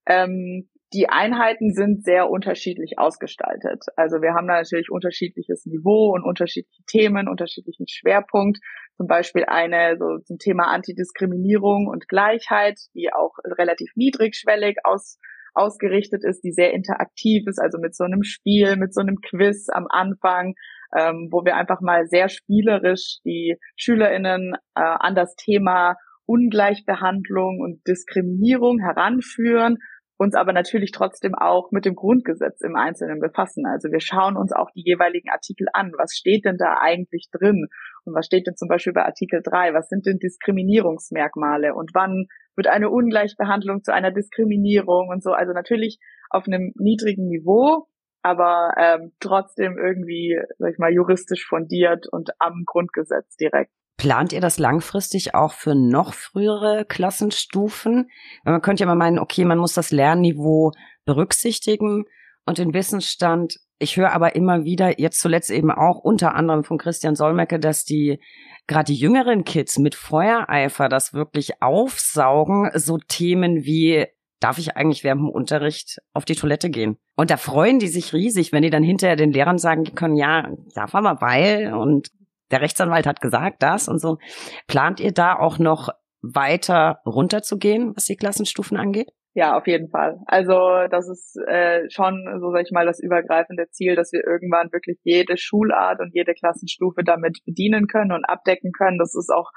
Ähm, die Einheiten sind sehr unterschiedlich ausgestaltet. Also wir haben da natürlich unterschiedliches Niveau und unterschiedliche Themen, unterschiedlichen Schwerpunkt. Zum Beispiel eine so zum Thema Antidiskriminierung und Gleichheit, die auch relativ niedrigschwellig aus, ausgerichtet ist, die sehr interaktiv ist, also mit so einem Spiel, mit so einem Quiz am Anfang, ähm, wo wir einfach mal sehr spielerisch die SchülerInnen äh, an das Thema Ungleichbehandlung und Diskriminierung heranführen uns aber natürlich trotzdem auch mit dem Grundgesetz im Einzelnen befassen. Also wir schauen uns auch die jeweiligen Artikel an. Was steht denn da eigentlich drin? Und was steht denn zum Beispiel bei Artikel 3? Was sind denn Diskriminierungsmerkmale? Und wann wird eine Ungleichbehandlung zu einer Diskriminierung und so? Also natürlich auf einem niedrigen Niveau, aber ähm, trotzdem irgendwie, sag ich mal, juristisch fundiert und am Grundgesetz direkt.
Plant ihr das langfristig auch für noch frühere Klassenstufen? Man könnte ja mal meinen, okay, man muss das Lernniveau berücksichtigen und den Wissensstand. Ich höre aber immer wieder, jetzt zuletzt eben auch unter anderem von Christian Solmecke, dass die gerade die jüngeren Kids mit Feuereifer das wirklich aufsaugen, so Themen wie darf ich eigentlich während dem Unterricht auf die Toilette gehen? Und da freuen die sich riesig, wenn die dann hinterher den Lehrern sagen können, ja, darf aber weil und der Rechtsanwalt hat gesagt das und so. Plant ihr da auch noch weiter runterzugehen, was die Klassenstufen angeht?
Ja, auf jeden Fall. Also das ist äh, schon, so sag ich mal, das übergreifende Ziel, dass wir irgendwann wirklich jede Schulart und jede Klassenstufe damit bedienen können und abdecken können. Das ist auch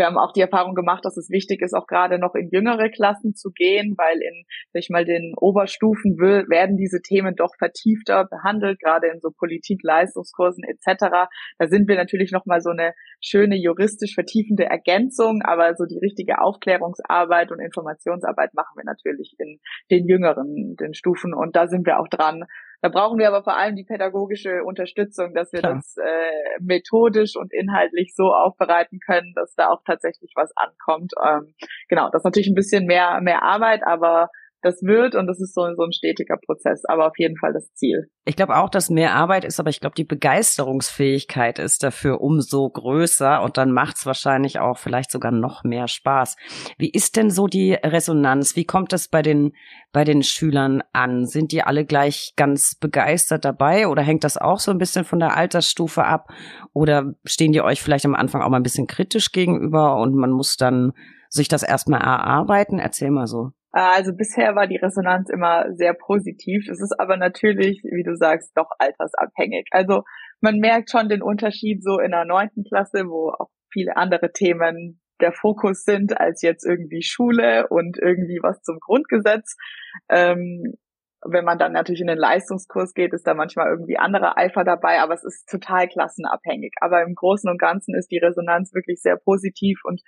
wir haben auch die Erfahrung gemacht, dass es wichtig ist, auch gerade noch in jüngere Klassen zu gehen, weil in, sag ich mal, den Oberstufen will, werden diese Themen doch vertiefter behandelt, gerade in so Politik, Leistungskursen etc. Da sind wir natürlich noch mal so eine schöne juristisch vertiefende Ergänzung, aber so die richtige Aufklärungsarbeit und Informationsarbeit machen wir natürlich in den jüngeren den Stufen und da sind wir auch dran, da brauchen wir aber vor allem die pädagogische Unterstützung, dass wir Klar. das äh, methodisch und inhaltlich so aufbereiten können, dass da auch tatsächlich was ankommt. Ähm, genau, das ist natürlich ein bisschen mehr, mehr Arbeit, aber das wird und das ist so, so ein stetiger Prozess, aber auf jeden Fall das Ziel.
Ich glaube auch, dass mehr Arbeit ist, aber ich glaube, die Begeisterungsfähigkeit ist dafür umso größer und dann macht es wahrscheinlich auch vielleicht sogar noch mehr Spaß. Wie ist denn so die Resonanz? Wie kommt es bei den, bei den Schülern an? Sind die alle gleich ganz begeistert dabei oder hängt das auch so ein bisschen von der Altersstufe ab? Oder stehen die euch vielleicht am Anfang auch mal ein bisschen kritisch gegenüber und man muss dann sich das erstmal erarbeiten? Erzähl mal so.
Äh, also bisher war die Resonanz immer sehr positiv. Es ist aber natürlich, wie du sagst, doch altersabhängig. Also man merkt schon den Unterschied so in der neunten Klasse, wo auch viele andere Themen der Fokus sind als jetzt irgendwie Schule und irgendwie was zum Grundgesetz. Ähm, wenn man dann natürlich in den Leistungskurs geht, ist da manchmal irgendwie anderer Eifer dabei, aber es ist total klassenabhängig. Aber im Großen und Ganzen ist die Resonanz wirklich sehr positiv und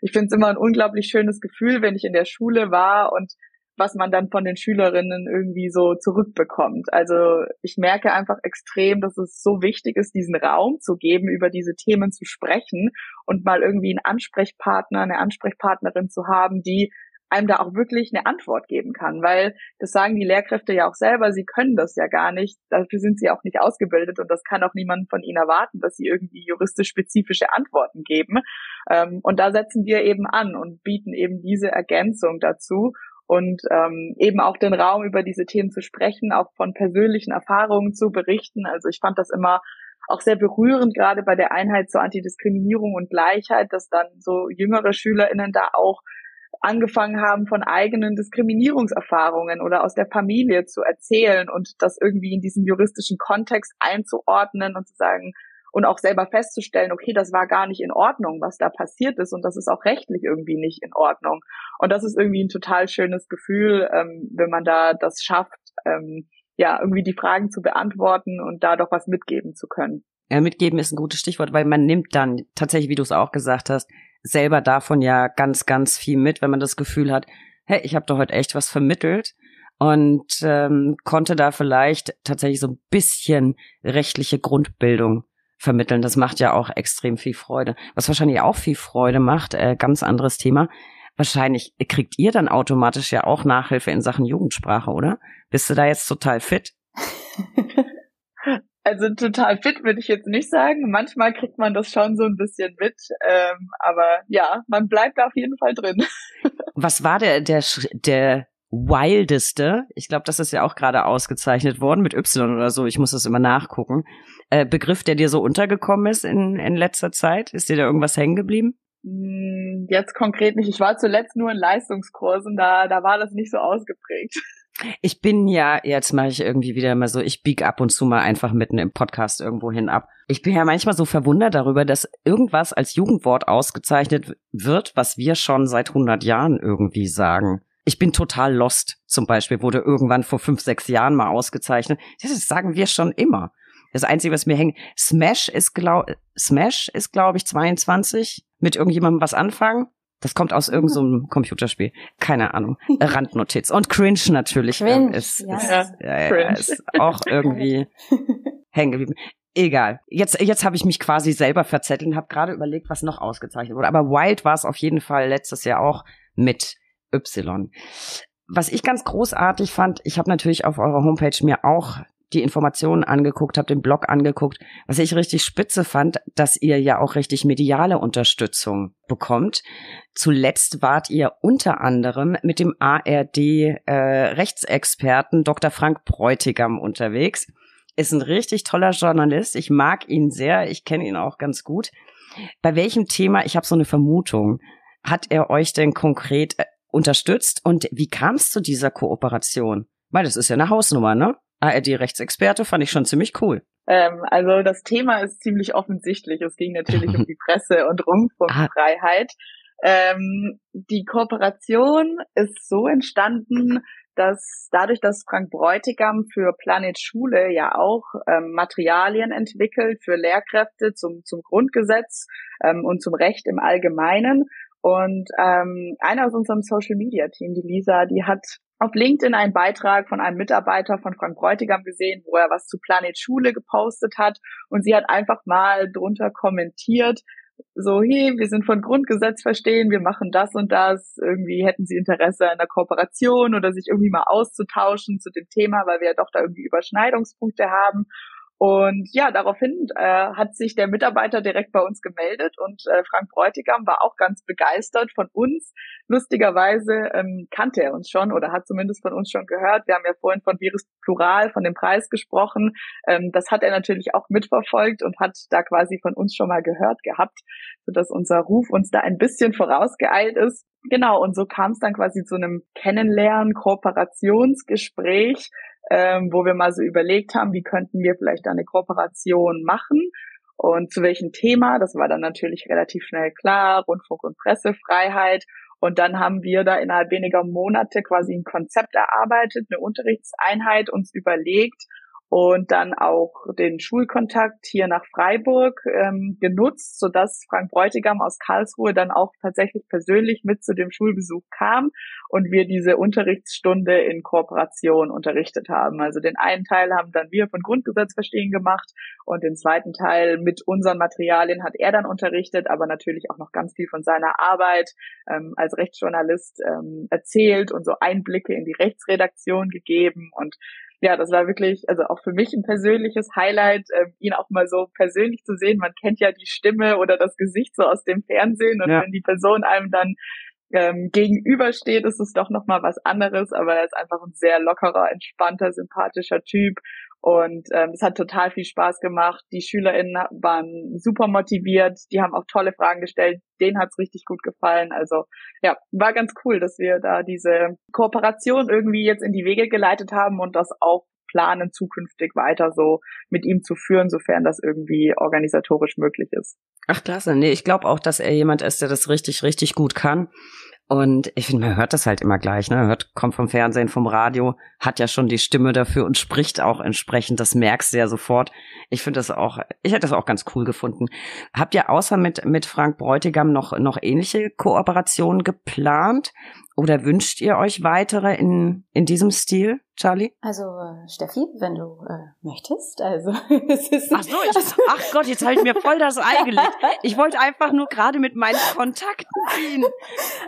ich finde es immer ein unglaublich schönes Gefühl, wenn ich in der Schule war und was man dann von den Schülerinnen irgendwie so zurückbekommt. Also ich merke einfach extrem, dass es so wichtig ist, diesen Raum zu geben, über diese Themen zu sprechen und mal irgendwie einen Ansprechpartner, eine Ansprechpartnerin zu haben, die einem da auch wirklich eine Antwort geben kann, weil das sagen die Lehrkräfte ja auch selber, sie können das ja gar nicht, dafür sind sie auch nicht ausgebildet und das kann auch niemand von ihnen erwarten, dass sie irgendwie juristisch spezifische Antworten geben. Ähm, und da setzen wir eben an und bieten eben diese Ergänzung dazu und ähm, eben auch den Raum über diese Themen zu sprechen, auch von persönlichen Erfahrungen zu berichten. Also ich fand das immer auch sehr berührend, gerade bei der Einheit zur Antidiskriminierung und Gleichheit, dass dann so jüngere SchülerInnen da auch angefangen haben, von eigenen Diskriminierungserfahrungen oder aus der Familie zu erzählen und das irgendwie in diesen juristischen Kontext einzuordnen und zu sagen, und auch selber festzustellen, okay, das war gar nicht in Ordnung, was da passiert ist und das ist auch rechtlich irgendwie nicht in Ordnung. Und das ist irgendwie ein total schönes Gefühl, ähm, wenn man da das schafft, ähm, ja, irgendwie die Fragen zu beantworten und da doch was mitgeben zu können.
Ja, mitgeben ist ein gutes Stichwort, weil man nimmt dann tatsächlich, wie du es auch gesagt hast, selber davon ja ganz, ganz viel mit, wenn man das Gefühl hat, hey, ich habe doch heute echt was vermittelt und ähm, konnte da vielleicht tatsächlich so ein bisschen rechtliche Grundbildung vermitteln. Das macht ja auch extrem viel Freude. Was wahrscheinlich auch viel Freude macht, äh, ganz anderes Thema. Wahrscheinlich kriegt ihr dann automatisch ja auch Nachhilfe in Sachen Jugendsprache, oder? Bist du da jetzt total fit? <laughs>
Also total fit würde ich jetzt nicht sagen. Manchmal kriegt man das schon so ein bisschen mit, ähm, aber ja, man bleibt auf jeden Fall drin. <laughs>
Was war der der der wildeste? Ich glaube, das ist ja auch gerade ausgezeichnet worden mit Y oder so. Ich muss das immer nachgucken. Äh, Begriff, der dir so untergekommen ist in in letzter Zeit? Ist dir da irgendwas hängen geblieben?
Hm, jetzt konkret nicht. Ich war zuletzt nur in Leistungskursen, da da war das nicht so ausgeprägt. <laughs>
Ich bin ja, jetzt mache ich irgendwie wieder mal so, ich bieg ab und zu mal einfach mitten im Podcast irgendwo hin ab. Ich bin ja manchmal so verwundert darüber, dass irgendwas als Jugendwort ausgezeichnet wird, was wir schon seit 100 Jahren irgendwie sagen. Ich bin total lost, zum Beispiel, wurde irgendwann vor fünf, sechs Jahren mal ausgezeichnet. Das sagen wir schon immer. Das Einzige, was mir hängt, Smash ist, glaub, Smash ist, glaube ich, 22. Mit irgendjemandem was anfangen. Das kommt aus irgendeinem so <laughs> Computerspiel. Keine Ahnung. Randnotiz. Und Cringe natürlich.
Cringe,
ähm, ist,
ja.
Ist, ja, ja, Cringe. ist auch <laughs> irgendwie <laughs> hängen geblieben. Egal. Jetzt, jetzt habe ich mich quasi selber verzettelt und habe gerade überlegt, was noch ausgezeichnet wurde. Aber Wild war es auf jeden Fall letztes Jahr auch mit Y. Was ich ganz großartig fand, ich habe natürlich auf eurer Homepage mir auch die Informationen angeguckt, habe den Blog angeguckt. Was ich richtig spitze fand, dass ihr ja auch richtig mediale Unterstützung bekommt. Zuletzt wart ihr unter anderem mit dem ARD äh, Dr. Frank Bräutigam unterwegs. Ist ein richtig toller Journalist. Ich mag ihn sehr. Ich kenne ihn auch ganz gut. Bei welchem Thema, ich habe so eine Vermutung, hat er euch denn konkret äh, unterstützt und wie kam es zu dieser Kooperation? Weil das ist ja eine Hausnummer, ne? ARD-Rechtsexperte fand ich schon ziemlich cool.
Ähm, also das Thema ist ziemlich offensichtlich. Es ging natürlich um die <laughs> Presse- und Rundfunkfreiheit. Ähm, die Kooperation ist so entstanden, dass dadurch, dass Frank Bräutigam für Planet Schule ja auch ähm, Materialien entwickelt für Lehrkräfte zum, zum Grundgesetz ähm, und zum Recht im Allgemeinen. Und ähm, einer aus unserem Social Media Team, die Lisa, die hat auf LinkedIn einen Beitrag von einem Mitarbeiter von Frank Bräutigam gesehen, wo er was zu Planet Schule gepostet hat und sie hat einfach mal drunter kommentiert, so, hey, wir sind von Grundgesetz verstehen, wir machen das und das, irgendwie hätten sie Interesse an einer Kooperation oder sich irgendwie mal auszutauschen zu dem Thema, weil wir ja doch da irgendwie Überschneidungspunkte haben. Und ja, daraufhin äh, hat sich der Mitarbeiter direkt bei uns gemeldet und äh, Frank Bräutigam war auch ganz begeistert von uns. Lustigerweise ähm, kannte er uns schon oder hat zumindest von uns schon gehört. Wir haben ja vorhin von Virus Plural, von dem Preis gesprochen. Ähm, das hat er natürlich auch mitverfolgt und hat da quasi von uns schon mal gehört gehabt, sodass unser Ruf uns da ein bisschen vorausgeeilt ist. Genau, und so kam es dann quasi zu einem Kennenlernen, Kooperationsgespräch ähm, wo wir mal so überlegt haben, wie könnten wir vielleicht eine Kooperation machen und zu welchem Thema. Das war dann natürlich relativ schnell klar, Rundfunk- und Pressefreiheit. Und dann haben wir da innerhalb weniger Monate quasi ein Konzept erarbeitet, eine Unterrichtseinheit uns überlegt und dann auch den Schulkontakt hier nach Freiburg ähm, genutzt, sodass Frank Bräutigam aus Karlsruhe dann auch tatsächlich persönlich mit zu dem Schulbesuch kam und wir diese Unterrichtsstunde in Kooperation unterrichtet haben. Also den einen Teil haben dann wir von Grundgesetz verstehen gemacht und den zweiten Teil mit unseren Materialien hat er dann unterrichtet, aber natürlich auch noch ganz viel von seiner Arbeit ähm, als Rechtsjournalist ähm, erzählt und so Einblicke in die Rechtsredaktion gegeben und ja, das war wirklich, also auch für mich ein persönliches Highlight, äh, ihn auch mal so persönlich zu sehen. Man kennt ja die Stimme oder das Gesicht so aus dem Fernsehen und ja. wenn die Person einem dann ähm, gegenübersteht, ist es doch nochmal was anderes, aber er ist einfach ein sehr lockerer, entspannter, sympathischer Typ Und ähm, es hat total viel Spaß gemacht. Die SchülerInnen waren super motiviert, die haben auch tolle Fragen gestellt, denen hat's richtig gut gefallen. Also ja, war ganz cool, dass wir da diese Kooperation irgendwie jetzt in die Wege geleitet haben und das auch planen, zukünftig weiter so mit ihm zu führen, sofern das irgendwie organisatorisch möglich ist.
Ach klasse, nee, ich glaube auch, dass er jemand ist, der das richtig, richtig gut kann. Und ich finde, man hört das halt immer gleich, ne? Hört, kommt vom Fernsehen, vom Radio, hat ja schon die Stimme dafür und spricht auch entsprechend. Das merkst du ja sofort. Ich finde das auch, ich hätte das auch ganz cool gefunden. Habt ihr außer mit, mit Frank Bräutigam noch, noch ähnliche Kooperationen geplant? Oder wünscht ihr euch weitere in, in diesem Stil, Charlie?
Also, äh, Steffi, wenn du äh, möchtest. Also, <laughs>
es ist ach so, ich, ach Gott, jetzt halt mir voll das Ei gelegt. Ich wollte einfach nur gerade mit meinen Kontakten ziehen.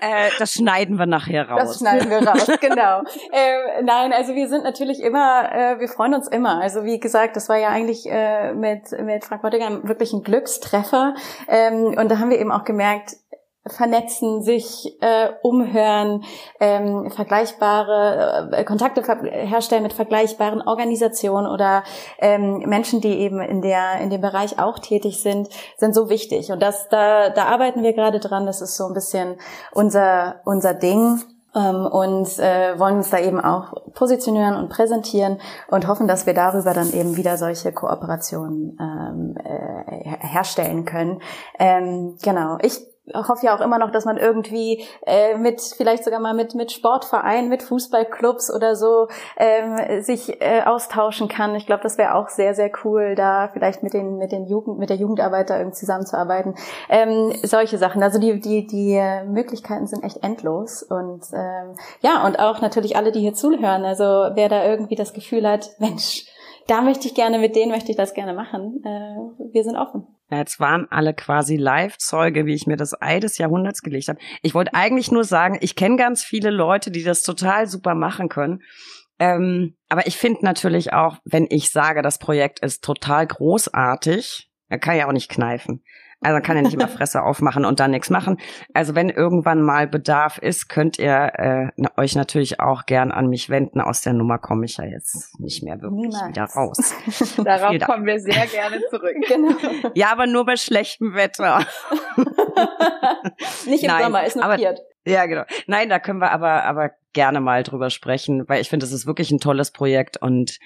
Äh, das schneiden wir nachher raus.
Das schneiden wir raus, <laughs> genau. äh, nein, also wir sind natürlich immer, äh, wir freuen uns immer. Also wie gesagt, das war ja eigentlich äh, mit, mit Frank Bottigam wirklich ein Glückstreffer. Ähm, und da haben wir eben auch gemerkt, vernetzen, sich äh, umhören, ähm, vergleichbare äh, Kontakte herstellen mit vergleichbaren Organisationen oder ähm, Menschen, die eben in der in dem Bereich auch tätig sind, sind so wichtig. Und das da da arbeiten wir gerade dran. Das ist so ein bisschen unser unser Ding ähm, und äh, wollen uns da eben auch positionieren und präsentieren und hoffen, dass wir darüber dann eben wieder solche Kooperationen ähm, äh, herstellen können. Ähm, genau. Ich hoffe ja auch immer noch, dass man irgendwie äh, mit, vielleicht sogar mal mit, mit Sportvereinen, mit Fußballclubs oder so ähm, sich äh, austauschen kann. Ich glaube, das wäre auch sehr, sehr cool, da vielleicht mit den, mit den Jugend, mit der Jugendarbeit da irgendwie zusammenzuarbeiten. Ähm, solche Sachen. Also die, die, die Möglichkeiten sind echt endlos. Und ähm, ja, und auch natürlich alle, die hier zuhören. Also wer da irgendwie das Gefühl hat, Mensch, da möchte ich gerne, mit denen möchte ich das gerne machen. Äh, wir sind offen.
Ja, jetzt waren alle quasi Live-Zeuge, wie ich mir das Ei des Jahrhunderts gelegt habe. Ich wollte eigentlich nur sagen, ich kenne ganz viele Leute, die das total super machen können. Ähm, aber ich finde natürlich auch, wenn ich sage, das Projekt ist total großartig, kann ich auch nicht kneifen. Also man kann ja nicht immer Fresse aufmachen und dann nichts machen. Also wenn irgendwann mal Bedarf ist, könnt ihr äh, euch natürlich auch gern an mich wenden. Aus der Nummer komme ich ja jetzt nicht mehr wirklich Niemals. wieder raus. <laughs>
Darauf kommen wir sehr gerne zurück. <laughs> Genau.
Ja, aber nur bei schlechtem Wetter. <laughs>
nicht im Nein, Sommer, ist notiert.
Ja, genau. Nein, da können wir aber, aber gerne mal drüber sprechen, weil ich finde, es ist wirklich ein tolles Projekt und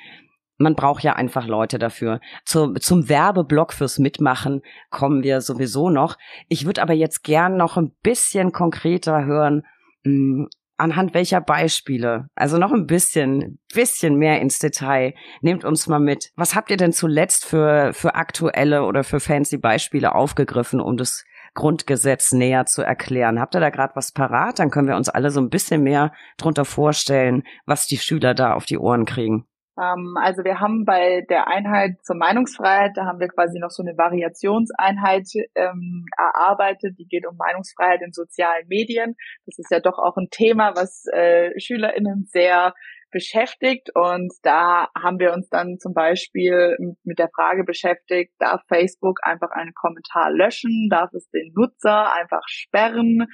man braucht ja einfach Leute dafür. Zu, zum Werbeblock fürs Mitmachen kommen wir sowieso noch. Ich würde aber jetzt gern noch ein bisschen konkreter hören, mh, hm, anhand welcher Beispiele, also noch ein bisschen, bisschen mehr ins Detail. Nehmt uns mal mit. Was habt ihr denn zuletzt für, für aktuelle oder für fancy Beispiele aufgegriffen, um das Grundgesetz näher zu erklären? Habt ihr da gerade was parat? Dann können wir uns alle so ein bisschen mehr drunter vorstellen, was die Schüler da auf die Ohren kriegen.
Ähm, also wir haben bei der Einheit zur Meinungsfreiheit, da haben wir quasi noch so eine Variationseinheit ähm, erarbeitet, die geht um Meinungsfreiheit in sozialen Medien. Das ist ja doch auch ein Thema, was äh, SchülerInnen sehr beschäftigt und da haben wir uns dann zum Beispiel mit der Frage beschäftigt, darf Facebook einfach einen Kommentar löschen, darf es den Nutzer einfach sperren?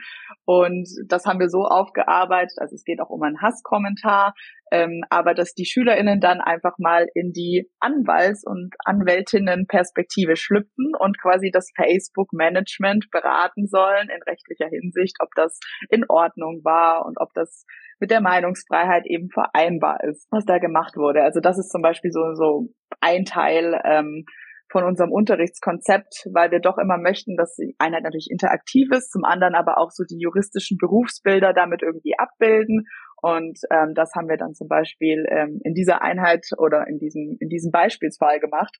Und das haben wir so aufgearbeitet, also es geht auch um einen Hasskommentar, ähm, aber dass die SchülerInnen dann einfach mal in die Anwalts- und Anwältinnenperspektive schlüpfen und quasi das Facebook-Management beraten sollen in rechtlicher Hinsicht, ob das in Ordnung war und ob das mit der Meinungsfreiheit eben vereinbar ist, was da gemacht wurde. Also das ist zum Beispiel so, so ein Teil ähm, von unserem Unterrichtskonzept, weil wir doch immer möchten, dass die Einheit natürlich interaktiv ist, zum anderen aber auch so die juristischen Berufsbilder damit irgendwie abbilden. Und ähm, das haben wir dann zum Beispiel ähm, in dieser Einheit oder in diesem, in diesem Beispielsfall gemacht.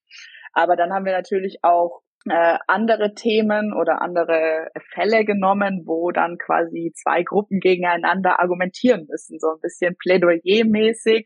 Aber dann haben wir natürlich auch äh, andere Themen oder andere Fälle genommen, wo dann quasi zwei Gruppen gegeneinander argumentieren müssen, so ein bisschen Plädoyer-mäßig.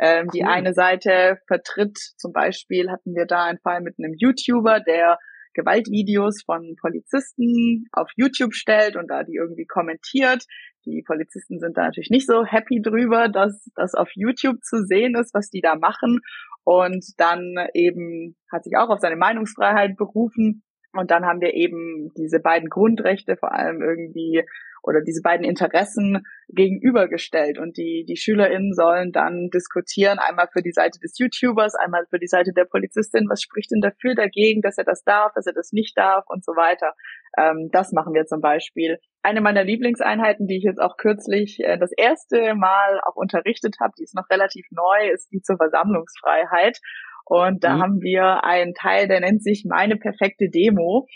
Ähm, cool. Die eine Seite vertritt, zum Beispiel hatten wir da einen Fall mit einem YouTuber, der Gewaltvideos von Polizisten auf YouTube stellt und da die irgendwie kommentiert. Die Polizisten sind da natürlich nicht so happy drüber, dass das auf YouTube zu sehen ist, was die da machen und dann eben hat sich auch auf seine Meinungsfreiheit berufen. Und dann haben wir eben diese beiden Grundrechte vor allem irgendwie oder diese beiden Interessen gegenübergestellt und die, die SchülerInnen sollen dann diskutieren, einmal für die Seite des YouTubers, einmal für die Seite der Polizistin, was spricht denn dafür dagegen, dass er das darf, dass er das nicht darf und so weiter. Ähm, das machen wir zum Beispiel. Eine meiner Lieblingseinheiten, die ich jetzt auch kürzlich äh, das erste Mal auch unterrichtet habe, die ist noch relativ neu, ist die zur Versammlungsfreiheit. Und da mhm. haben wir einen Teil, der nennt sich meine perfekte Demo.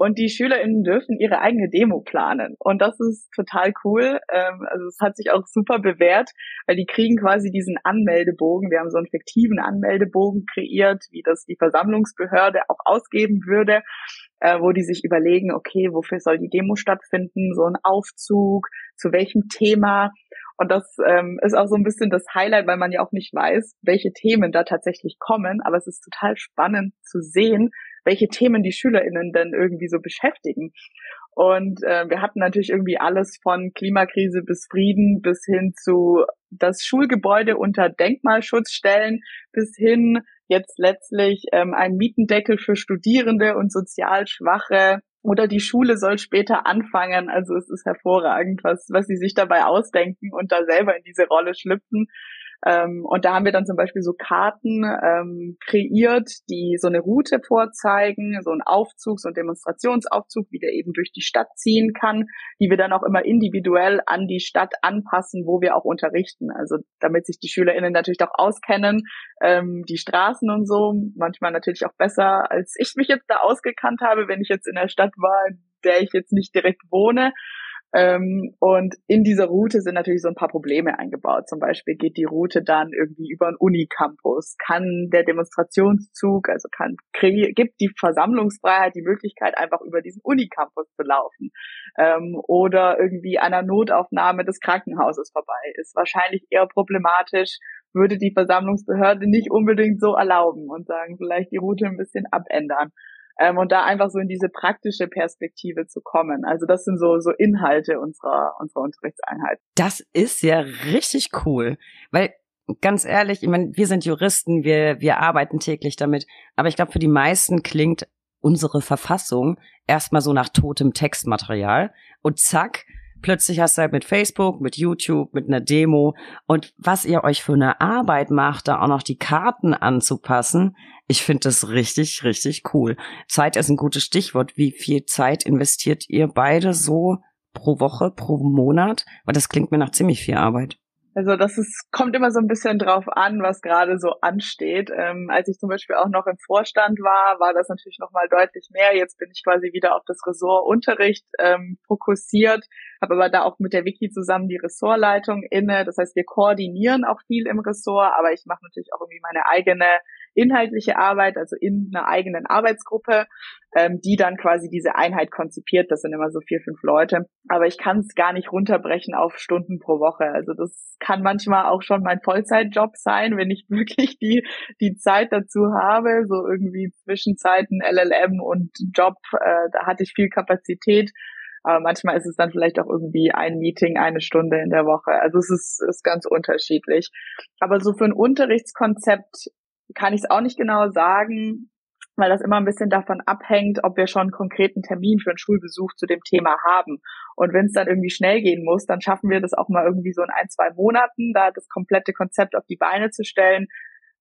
Und die SchülerInnen dürfen ihre eigene Demo planen. Und das ist total cool. Ähm, also es hat sich auch super bewährt, weil die kriegen quasi diesen Anmeldebogen. Wir haben so einen fiktiven Anmeldebogen kreiert, wie das die Versammlungsbehörde auch ausgeben würde, äh, wo die sich überlegen, okay, wofür soll die Demo stattfinden? So ein Aufzug, zu welchem Thema? Und das ähm, ist auch so ein bisschen das Highlight, weil man ja auch nicht weiß, welche Themen da tatsächlich kommen. Aber es ist total spannend zu sehen, welche Themen die SchülerInnen denn irgendwie so beschäftigen. Und äh, wir hatten natürlich irgendwie alles von Klimakrise bis Frieden bis hin zu das Schulgebäude unter Denkmalschutz stellen, bis hin jetzt letztlich ähm, ein Mietendeckel für Studierende und sozial Schwache oder die Schule soll später anfangen. Also es ist hervorragend, was, was sie sich dabei ausdenken und da selber in diese Rolle schlüpfen. Ähm, und da haben wir dann zum Beispiel so Karten ähm, kreiert, die so eine Route vorzeigen, so ein Aufzug, so ein Demonstrationsaufzug, wie der eben durch die Stadt ziehen kann, die wir dann auch immer individuell an die Stadt anpassen, wo wir auch unterrichten. Also damit sich die SchülerInnen natürlich auch auskennen, ähm, die Straßen und so, manchmal natürlich auch besser, als ich mich jetzt da ausgekannt habe, wenn ich jetzt in der Stadt war, in der ich jetzt nicht direkt wohne. Ähm, und in dieser Route sind natürlich so ein paar Probleme eingebaut. Zum Beispiel geht die Route dann irgendwie über einen Unicampus. Kann der Demonstrationszug, also kann, gibt die Versammlungsfreiheit die Möglichkeit, einfach über diesen Unicampus zu laufen. Ähm, oder irgendwie einer Notaufnahme des Krankenhauses vorbei. Ist wahrscheinlich eher problematisch, würde die Versammlungsbehörde nicht unbedingt so erlauben und sagen, vielleicht die Route ein bisschen abändern ähm, und da einfach so in diese praktische Perspektive zu kommen. Also das sind so, so Inhalte unserer, unserer Unterrichtseinheit.
Das ist ja richtig cool, weil ganz ehrlich, ich meine, wir sind Juristen, wir, wir arbeiten täglich damit, aber ich glaube, für die meisten klingt unsere Verfassung erstmal so nach totem Textmaterial und zack, Plötzlich hast du halt mit Facebook, mit YouTube, mit einer Demo und was ihr euch für eine Arbeit macht, da auch noch die Karten anzupassen. Ich finde das richtig, richtig cool. Zeit ist ein gutes Stichwort. Wie viel Zeit investiert ihr beide so pro Woche, pro Monat? Weil das klingt mir nach ziemlich viel Arbeit.
Also das ist, kommt immer so ein bisschen drauf an, was gerade so ansteht. Ähm, als ich zum Beispiel auch noch im Vorstand war, war das natürlich noch mal deutlich mehr. Jetzt bin ich quasi wieder auf das Ressort Unterricht ähm, fokussiert, habe aber da auch mit der Wiki zusammen die Ressortleitung inne. Das heißt, wir koordinieren auch viel im Ressort, aber ich mache natürlich auch irgendwie meine eigene inhaltliche Arbeit, also in einer eigenen Arbeitsgruppe, ähm, die dann quasi diese Einheit konzipiert. Das sind immer so vier, fünf Leute. Aber ich kann es gar nicht runterbrechen auf Stunden pro Woche. Also das kann manchmal auch schon mein Vollzeitjob sein, wenn ich <laughs> wirklich die, die Zeit dazu habe. So irgendwie Zwischenzeiten LLM und Job, äh, da hatte ich viel Kapazität. Aber manchmal ist es dann vielleicht auch irgendwie ein Meeting, eine Stunde in der Woche. Also es ist, ist ganz unterschiedlich. Aber so für ein Unterrichtskonzept kann ich es auch nicht genau sagen, weil das immer ein bisschen davon abhängt, ob wir schon einen konkreten Termin für einen Schulbesuch zu dem Thema haben. Und wenn es dann irgendwie schnell gehen muss, dann schaffen wir das auch mal irgendwie so in ein, zwei Monaten, da das komplette Konzept auf die Beine zu stellen.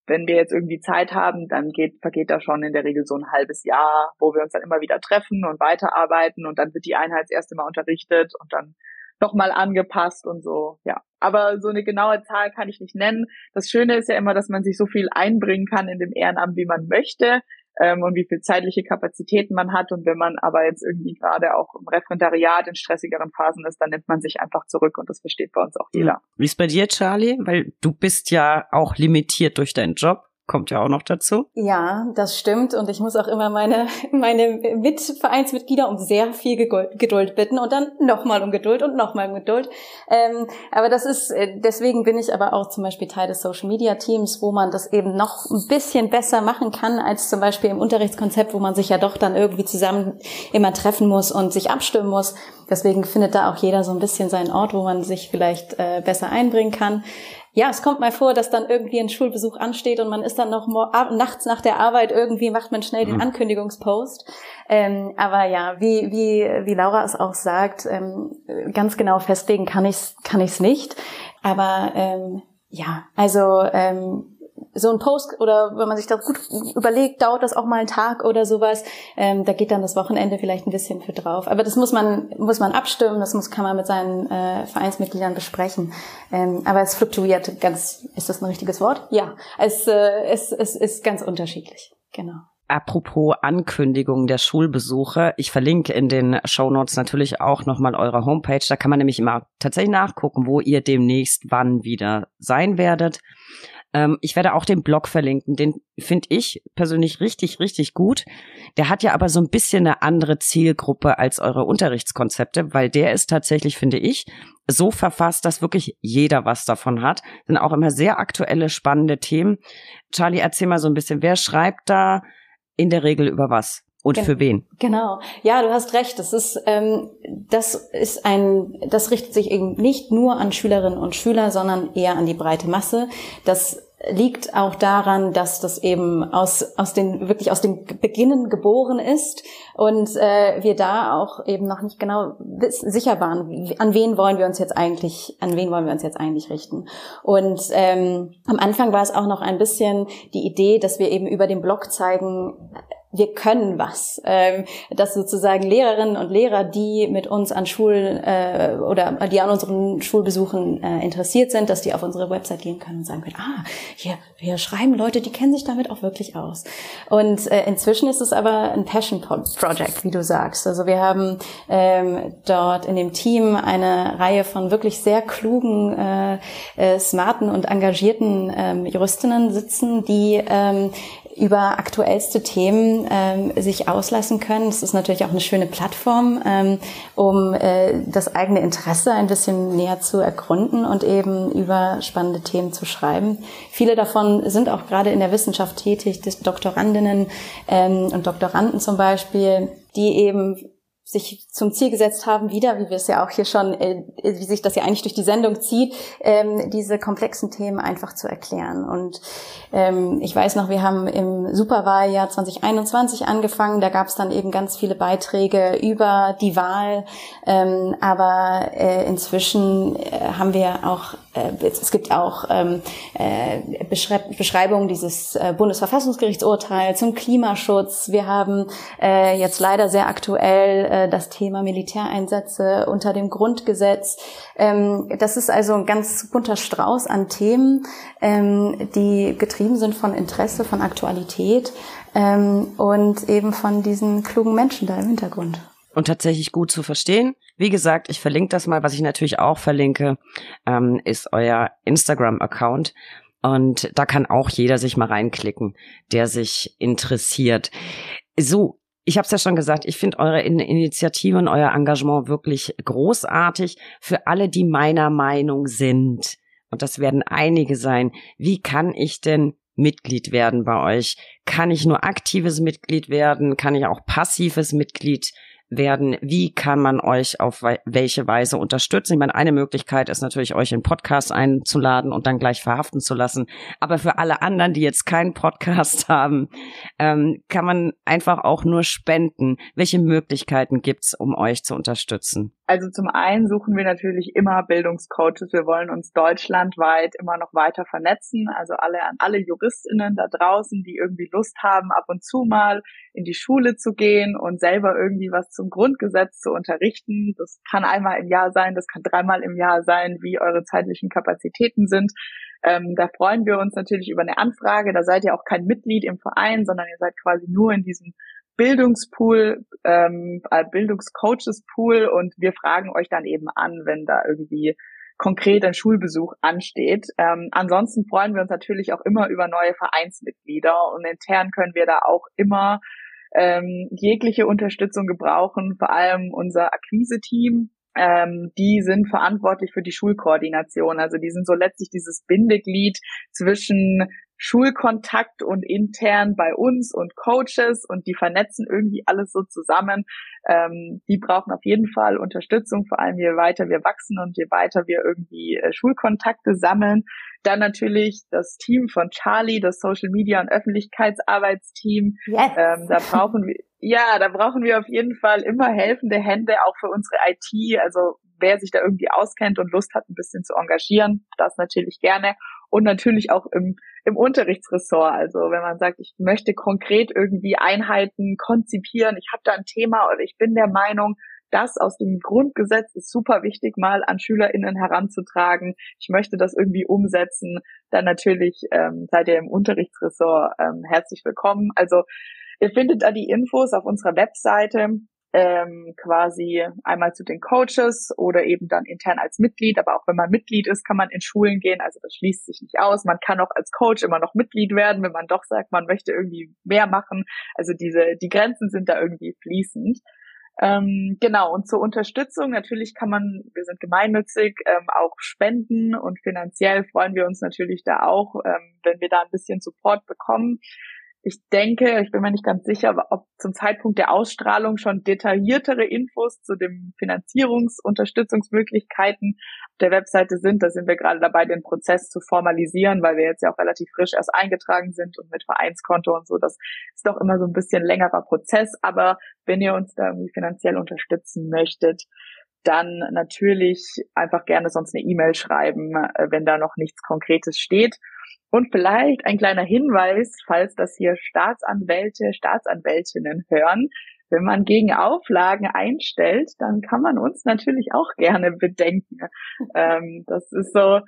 Wenn wir jetzt irgendwie Zeit haben, dann geht, vergeht da schon in der Regel so ein halbes Jahr, wo wir uns dann immer wieder treffen und weiterarbeiten und dann wird die Einheit das erste Mal unterrichtet und dann nochmal angepasst und so, ja. Aber so eine genaue Zahl kann ich nicht nennen. Das Schöne ist ja immer, dass man sich so viel einbringen kann in dem Ehrenamt, wie man möchte ähm, und wie viel zeitliche Kapazitäten man hat. Und wenn man aber jetzt irgendwie gerade auch im Referendariat in stressigeren Phasen ist, dann nimmt man sich einfach zurück und das versteht bei uns auch jeder.
Wie ist bei dir, Charlie? Weil du bist ja auch limitiert durch deinen Job kommt ja auch noch dazu.
Ja, das stimmt. Und ich muss auch immer meine, meine Mitvereinsmitglieder um sehr viel Geduld bitten und dann nochmal um Geduld und nochmal um Geduld. Ähm, aber das ist, äh, deswegen bin ich aber auch zum Beispiel Teil des Social Media Teams, wo man das eben noch ein bisschen besser machen kann als zum Beispiel im Unterrichtskonzept, wo man sich ja doch dann irgendwie zusammen immer treffen muss und sich abstimmen muss. Deswegen findet da auch jeder so ein bisschen seinen Ort, wo man sich vielleicht äh, besser einbringen kann. Ja, es kommt mal vor, dass dann irgendwie ein Schulbesuch ansteht und man ist dann noch nachts nach der Arbeit irgendwie macht man schnell den mhm. Ankündigungspost. Ähm, aber ja, wie, wie, wie Laura es auch sagt, ähm, ganz genau festlegen kann ich's kann ich's nicht. Aber ähm, ja, also ähm, so ein Post oder wenn man sich das gut überlegt, dauert das auch mal einen Tag oder sowas. Ähm, da geht dann das Wochenende vielleicht ein bisschen für drauf. Aber das muss man muss man abstimmen. Das muss kann man mit seinen äh, Vereinsmitgliedern besprechen. Ähm, aber es fluktuiert ganz. Ist das ein richtiges Wort? Ja. Es äh, es, es ist ganz unterschiedlich. Genau.
Apropos Ankündigung der Schulbesuche, ich verlinke in den Show Notes natürlich auch nochmal eure Homepage. Da kann man nämlich immer tatsächlich nachgucken, wo ihr demnächst wann wieder sein werdet. Ähm, ich werde auch den Blog verlinken. Den finde ich persönlich richtig, richtig gut. Der hat ja aber so ein bisschen eine andere Zielgruppe als eure Unterrichtskonzepte, weil der ist tatsächlich, finde ich, so verfasst, dass wirklich jeder was davon hat. Sind auch immer sehr aktuelle, spannende Themen. Charlie, erzähl mal so ein bisschen, wer schreibt da in der Regel über was? Und Gen für wen?
Genau. Ja, du hast recht. Das ist, ähm, das ist ein, das richtet sich eben nicht nur an Schülerinnen und Schüler, sondern eher an die breite Masse. Das liegt auch daran, dass das eben aus, aus den, wirklich aus den Beginnen geboren ist und äh, wir da auch eben noch nicht genau sicher waren, an wen wollen wir uns jetzt eigentlich, an wen wollen wir uns jetzt eigentlich richten. Und ähm, am Anfang war es auch noch ein bisschen die Idee, dass wir eben über den Blog zeigen, wir können was. Ähm, dass sozusagen Lehrerinnen und Lehrer, die mit uns an Schulen äh, oder die an unseren Schulbesuchen äh, interessiert sind, dass die auf unsere Website gehen können und sagen können, ah, hier, hier schreiben Leute, die kennen sich damit auch wirklich aus. Und äh, inzwischen ist es aber ein Passion Project, wie du sagst. Also wir haben ähm, dort in dem Team eine Reihe von wirklich sehr klugen, äh, äh, smarten und engagierten ähm, Juristinnen sitzen, die ähm, über aktuellste Themen ähm, sich auslassen können. Es ist natürlich auch eine schöne Plattform, ähm, um äh, das eigene Interesse ein bisschen näher zu ergründen und eben über spannende Themen zu schreiben. Viele davon sind auch gerade in der Wissenschaft tätig, Doktorandinnen ähm, und Doktoranden zum Beispiel, die eben sich zum Ziel gesetzt haben, wieder, wie wir es ja auch hier schon, äh, wie sich das ja eigentlich durch die Sendung zieht, ähm, diese komplexen Themen einfach zu erklären. Und ähm, ich weiß noch, wir haben im Superwahljahr 2021 angefangen, da gab es dann eben ganz viele Beiträge über die Wahl, ähm, aber äh, inzwischen äh, haben wir auch, äh, es gibt auch ähm, äh, Beschreibungen dieses äh, Bundesverfassungsgerichtsurteils zum Klimaschutz. Wir haben jetzt leider sehr aktuell äh, das Thema Militäreinsätze unter dem Grundgesetz. Ähm, das ist also ein ganz bunter Strauß an Themen, ähm, die getrieben sind von Interesse, von Aktualität ähm, und eben von diesen klugen Menschen da im Hintergrund
und tatsächlich gut zu verstehen. Wie gesagt, ich verlinke das mal. Was ich natürlich auch verlinke, ähm, ist euer Instagram-Account. Und da kann auch jeder sich mal reinklicken, der sich interessiert. So, ich habe es ja schon gesagt, ich finde eure Initiative und euer Engagement wirklich großartig für alle, die meiner Meinung sind. Und das werden einige sein. Wie kann ich denn Mitglied werden bei euch? Kann ich nur aktives Mitglied werden? Kann ich auch passives Mitglied werden, wie kann man euch auf welche Weise unterstützen. Ich meine, eine Möglichkeit ist natürlich, euch in Podcast einzuladen und dann gleich verhaften zu lassen. Aber für alle anderen, die jetzt keinen Podcast <laughs> haben, ähm, kann man einfach auch nur spenden. Welche Möglichkeiten gibt's, um euch zu unterstützen?
Also zum einen suchen wir natürlich immer Bildungscoaches. Wir wollen uns deutschlandweit immer noch weiter vernetzen. Also alle an alle JuristInnen da draußen, die irgendwie Lust haben, ab und zu mal in die Schule zu gehen und selber irgendwie was zum Grundgesetz zu unterrichten. Das kann einmal im Jahr sein, das kann dreimal im Jahr sein, wie eure zeitlichen Kapazitäten sind. Ähm, da freuen wir uns natürlich über eine Anfrage. Da seid ihr auch kein Mitglied im Verein, sondern ihr seid quasi nur in diesem Bildungspool, ähm, äh, Bildungscoaches-Pool und wir fragen euch dann eben an, wenn da irgendwie konkret ein Schulbesuch ansteht. Ähm, ansonsten freuen wir uns natürlich auch immer über neue Vereinsmitglieder und intern können wir da auch immer ähm, jegliche Unterstützung gebrauchen, vor allem unser Akquise-Team. Ähm, die sind verantwortlich für die Schulkoordination. Also die sind so letztlich dieses Bindeglied zwischen Schulkontakt und intern bei uns und Coaches und die vernetzen irgendwie alles so zusammen. Ähm, die brauchen auf jeden Fall Unterstützung, vor allem je weiter wir wachsen und je weiter wir irgendwie äh, Schulkontakte sammeln. Dann natürlich das Team von Charlie, das Social Media und Öffentlichkeitsarbeitsteam. Yes. Ähm, da brauchen wir, ja, da brauchen wir auf jeden Fall immer helfende Hände, auch für unsere IT. Also wer sich da irgendwie auskennt und Lust hat, ein bisschen zu engagieren, das natürlich gerne. Und natürlich auch im, im Unterrichtsressort. Also wenn man sagt, ich möchte konkret irgendwie Einheiten konzipieren, ich habe da ein Thema oder ich bin der Meinung, das aus dem Grundgesetz ist super wichtig, mal an SchülerInnen heranzutragen. Ich möchte das irgendwie umsetzen. Dann natürlich ähm, seid ihr im Unterrichtsressort ähm, herzlich willkommen. Also ihr findet da die Infos auf unserer Webseite ähm, quasi einmal zu den Coaches oder eben dann intern als Mitglied. Aber auch wenn man Mitglied ist, kann man in Schulen gehen. Also das schließt sich nicht aus. Man kann auch als Coach immer noch Mitglied werden, wenn man doch sagt, man möchte irgendwie mehr machen. Also diese, die Grenzen sind da irgendwie fließend. Ähm, genau, und zur Unterstützung, natürlich kann man, wir sind gemeinnützig, ähm, auch spenden und finanziell freuen wir uns natürlich da auch, ähm, wenn wir da ein bisschen Support bekommen. Ich denke, ich bin mir nicht ganz sicher, ob zum Zeitpunkt der Ausstrahlung schon detailliertere Infos zu den Finanzierungsunterstützungsmöglichkeiten auf der Webseite sind. Da sind wir gerade dabei, den Prozess zu formalisieren, weil wir jetzt ja auch relativ frisch erst eingetragen sind und mit Vereinskonto und so. Das ist doch immer so ein bisschen längerer Prozess. Aber wenn ihr uns da irgendwie finanziell unterstützen möchtet, dann natürlich einfach gerne sonst eine E-Mail schreiben, äh, wenn da noch nichts Konkretes steht. Und vielleicht ein kleiner Hinweis, falls das hier Staatsanwälte, Staatsanwältinnen hören. Wenn man gegen Auflagen einstellt, dann kann man uns natürlich auch gerne bedenken. Ähm, das ist so,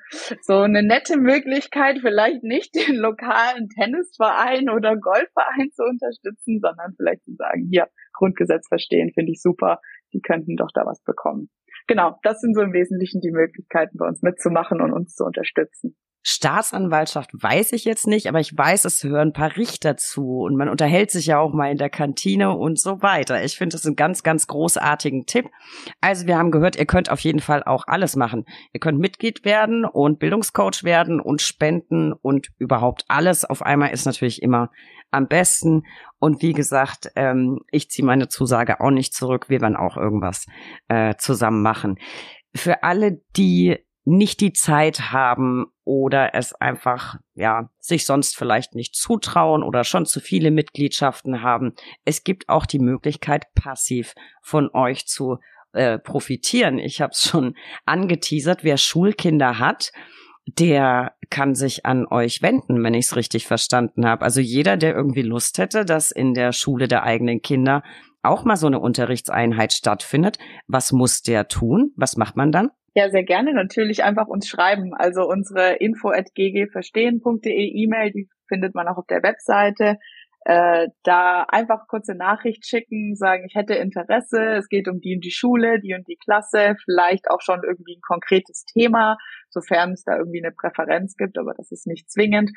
so eine nette Möglichkeit, vielleicht nicht den lokalen Tennisverein oder Golfverein zu unterstützen, sondern vielleicht zu sagen, hier, Grundgesetz verstehen, finde ich super. Die könnten doch da was bekommen. Genau, das sind so im Wesentlichen die Möglichkeiten, bei uns mitzumachen und uns zu unterstützen.
Staatsanwaltschaft weiß ich jetzt nicht, aber ich weiß, es hören ein paar Richter zu und man unterhält sich ja auch mal in der Kantine und so weiter. Ich finde das einen ganz, ganz großartigen Tipp. Also wir haben gehört, ihr könnt auf jeden Fall auch alles machen. Ihr könnt Mitglied werden und Bildungscoach werden und spenden und überhaupt alles auf einmal ist natürlich immer am besten. Und wie gesagt, ähm, ich ziehe meine Zusage auch nicht zurück. Wir werden auch irgendwas äh, zusammen machen. Für alle, die nicht die Zeit haben oder es einfach, ja, sich sonst vielleicht nicht zutrauen oder schon zu viele Mitgliedschaften haben. Es gibt auch die Möglichkeit, passiv von euch zu äh, profitieren. Ich habe es <laughs> schon angeteasert, wer Schulkinder hat, der kann sich an euch wenden, wenn ich es richtig verstanden habe. Also jeder, der irgendwie Lust hätte, dass in der Schule der eigenen Kinder auch mal so eine Unterrichtseinheit stattfindet, was muss der tun? Was macht man dann?
Ja, sehr gerne natürlich einfach uns schreiben. Also unsere info at ggverstehen.de E-Mail, die findet man auch auf der Webseite. Äh, da einfach kurze Nachricht schicken, sagen, ich hätte Interesse, es geht um die und die Schule, die und die Klasse, vielleicht auch schon irgendwie ein konkretes Thema, sofern es da irgendwie eine Präferenz gibt, aber das ist nicht zwingend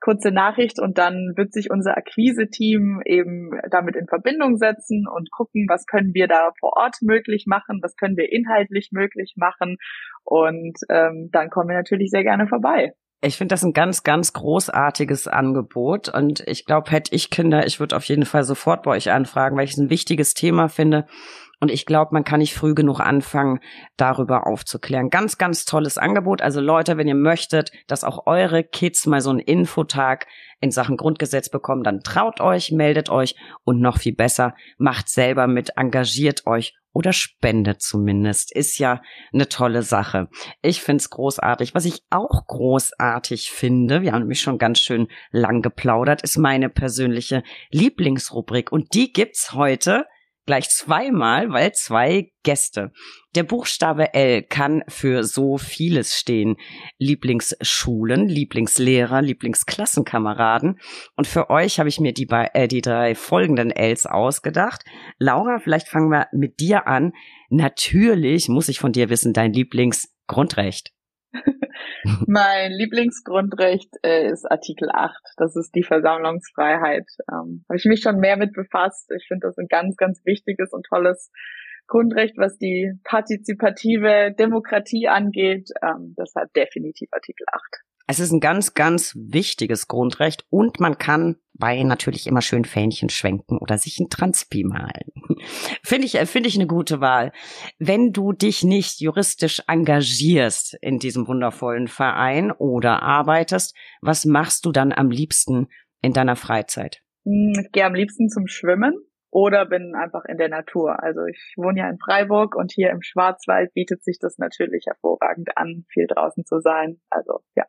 kurze Nachricht und dann wird sich unser Akquise-Team eben damit in Verbindung setzen und gucken, was können wir da vor Ort möglich machen, was können wir inhaltlich möglich machen und ähm, dann kommen wir natürlich sehr gerne vorbei.
Ich finde das ein ganz, ganz großartiges Angebot und ich glaube, hätte ich Kinder, ich würde auf jeden Fall sofort bei euch anfragen, weil ich es ein wichtiges Thema finde und ich glaube, man kann nicht früh genug anfangen, darüber aufzuklären. Ganz, ganz tolles Angebot. Also Leute, wenn ihr möchtet, dass auch eure Kids mal so einen Infotag in Sachen Grundgesetz bekommen, dann traut euch, meldet euch und noch viel besser, macht selber mit, engagiert euch oder spendet zumindest. Ist ja eine tolle Sache. Ich find's großartig. Was ich auch großartig finde, wir haben nämlich schon ganz schön lang geplaudert, ist meine persönliche Lieblingsrubrik. Und die gibt's heute gleich zweimal, weil zwei Gäste. Der Buchstabe L kann für so vieles stehen. Lieblingsschulen, Lieblingslehrer, Lieblingsklassenkameraden. Und für euch habe ich mir die, äh, die drei folgenden Ls ausgedacht. Laura, vielleicht fangen wir mit dir an. Natürlich muss ich von dir wissen, dein Lieblingsgrundrecht. <laughs>
mein Lieblingsgrundrecht äh, ist Artikel 8. Das ist die Versammlungsfreiheit. Ähm, Habe ich mich schon mehr mit befasst. Ich finde das ein ganz, ganz wichtiges und tolles Grundrecht, was die partizipative Demokratie angeht. Ähm, deshalb definitiv Artikel 8.
Es ist ein ganz, ganz wichtiges Grundrecht und man kann bei natürlich immer schön Fähnchen schwenken oder sich ein Transpi malen. <laughs> Finde ich, finde ich eine gute Wahl. Wenn du dich nicht juristisch engagierst in diesem wundervollen Verein oder arbeitest, was machst du dann am liebsten in deiner Freizeit?
Hm, ich gehe am liebsten zum Schwimmen oder bin einfach in der Natur. Also ich wohne ja in Freiburg und hier im Schwarzwald bietet sich das natürlich hervorragend an, viel draußen zu sein. Also ja.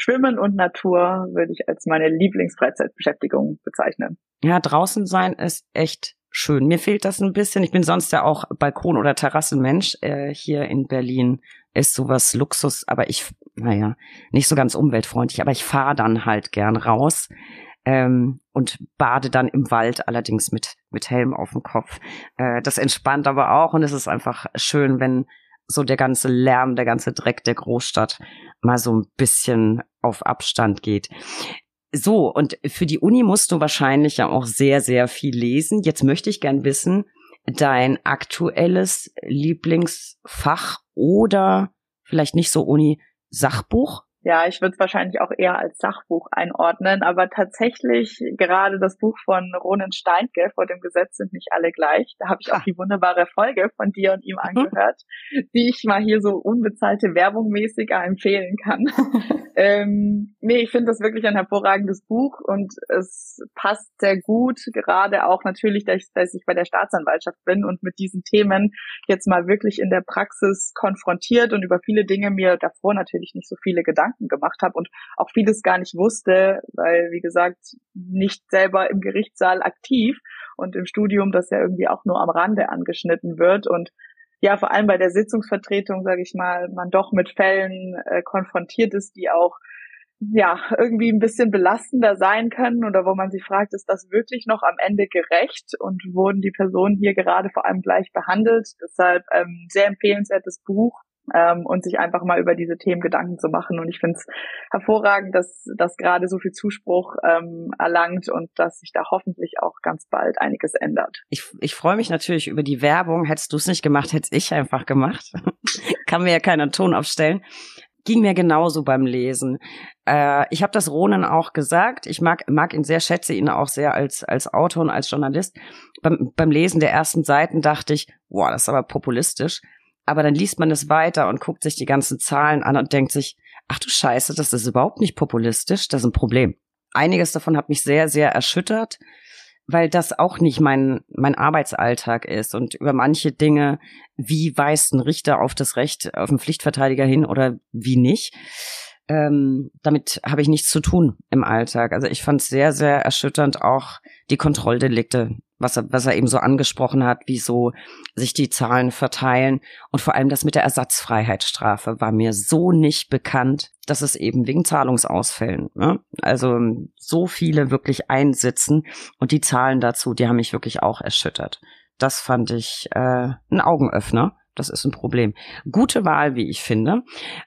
Schwimmen und Natur würde ich als meine Lieblingsfreizeitbeschäftigung bezeichnen.
Ja, draußen sein ist echt schön. Mir fehlt das ein bisschen. Ich bin sonst ja auch Balkon- oder Terrassenmensch. Äh, hier in Berlin ist sowas Luxus, aber ich, naja, nicht so ganz umweltfreundlich, aber ich fahre dann halt gern raus. Ähm, und bade dann im Wald, allerdings mit, mit Helm auf dem Kopf. Äh, das entspannt aber auch und es ist einfach schön, wenn so der ganze Lärm, der ganze Dreck der Großstadt mal so ein bisschen auf Abstand geht. So, und für die Uni musst du wahrscheinlich ja auch sehr, sehr viel lesen. Jetzt möchte ich gern wissen, dein aktuelles Lieblingsfach oder vielleicht nicht so Uni Sachbuch?
Ja, ich würde es wahrscheinlich auch eher als Sachbuch einordnen, aber tatsächlich gerade das Buch von Ronen Steinke, Vor dem Gesetz sind nicht alle gleich, da habe ich auch die wunderbare Folge von dir und ihm mhm. angehört, die ich mal hier so unbezahlte Werbung mäßig empfehlen kann. <laughs> ähm, nee, ich finde das wirklich ein hervorragendes Buch und es passt sehr gut, gerade auch natürlich, dass, dass ich bei der Staatsanwaltschaft bin und mit diesen Themen jetzt mal wirklich in der Praxis konfrontiert und über viele Dinge mir davor natürlich nicht so viele Gedanken Gedanken gemacht habe und auch vieles gar nicht wusste, weil, wie gesagt, nicht selber im Gerichtssaal aktiv und im Studium das ja irgendwie auch nur am Rande angeschnitten wird und ja, vor allem bei der Sitzungsvertretung, sage ich mal, man doch mit Fällen äh, konfrontiert ist, die auch ja, irgendwie ein bisschen belastender sein können oder wo man sich fragt, ist das wirklich noch am Ende gerecht und wurden die Personen hier gerade vor allem gleich behandelt? Deshalb ähm, sehr empfehlenswertes Buch ähm, und sich einfach mal über diese Themen Gedanken zu machen. Und ich finde es hervorragend, dass das gerade so viel Zuspruch ähm, erlangt und dass sich da hoffentlich auch ganz bald einiges ändert.
Ich, ich freue mich natürlich über die Werbung. Hättest du es nicht gemacht, hätte ich einfach gemacht. <laughs> Kann mir ja keiner Ton aufstellen ging mir genauso beim Lesen. Äh, ich habe das Ronen auch gesagt. Ich mag, mag ihn sehr, schätze ihn auch sehr als, als Autor und als Journalist. Beim, beim Lesen der ersten Seiten dachte ich, wow, das ist aber populistisch aber dann liest man es weiter und guckt sich die ganzen Zahlen an und denkt sich, ach du Scheiße, das ist überhaupt nicht populistisch, das ist ein Problem. Einiges davon hat mich sehr, sehr erschüttert, weil das auch nicht mein, mein Arbeitsalltag ist und über manche Dinge, wie weist ein Richter auf das Recht auf einen Pflichtverteidiger hin oder wie nicht, ähm, damit habe ich nichts zu tun im Alltag. Also ich fand es sehr, sehr erschütternd auch die Kontrolldelikte, was er, was er eben so angesprochen hat, wie so sich die Zahlen verteilen. Und vor allem das mit der Ersatzfreiheitsstrafe war mir so nicht bekannt, dass es eben wegen Zahlungsausfällen, ne? also so viele wirklich einsitzen. Und die Zahlen dazu, die haben mich wirklich auch erschüttert. Das fand ich äh, ein Augenöffner. Das ist ein Problem. Gute Wahl, wie ich finde.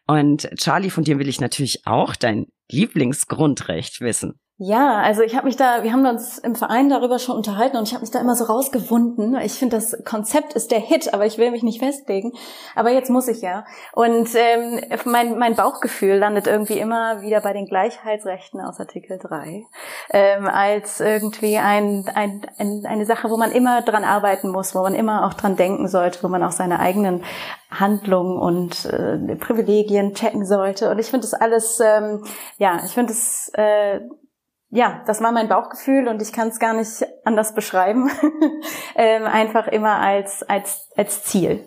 Und Charlie, von dir will ich natürlich auch dein Lieblingsgrundrecht wissen.
Ja, also ich habe mich da, wir haben uns im Verein darüber schon unterhalten und ich habe mich da immer so rausgewunden. Ich finde, das Konzept ist der Hit, aber ich will mich nicht festlegen. Aber jetzt muss ich ja. Und ähm, mein, mein Bauchgefühl landet irgendwie immer wieder bei den Gleichheitsrechten aus Artikel 3 ähm, als irgendwie ein, ein, ein, eine Sache, wo man immer dran arbeiten muss, wo man immer auch dran denken sollte, wo man auch seine eigenen Handlungen und äh, Privilegien checken sollte. Und ich finde das alles, ähm, ja, ich finde es äh, ja, das war mein Bauchgefühl und ich kann es gar nicht anders beschreiben. <laughs> ähm, einfach immer als, als, als Ziel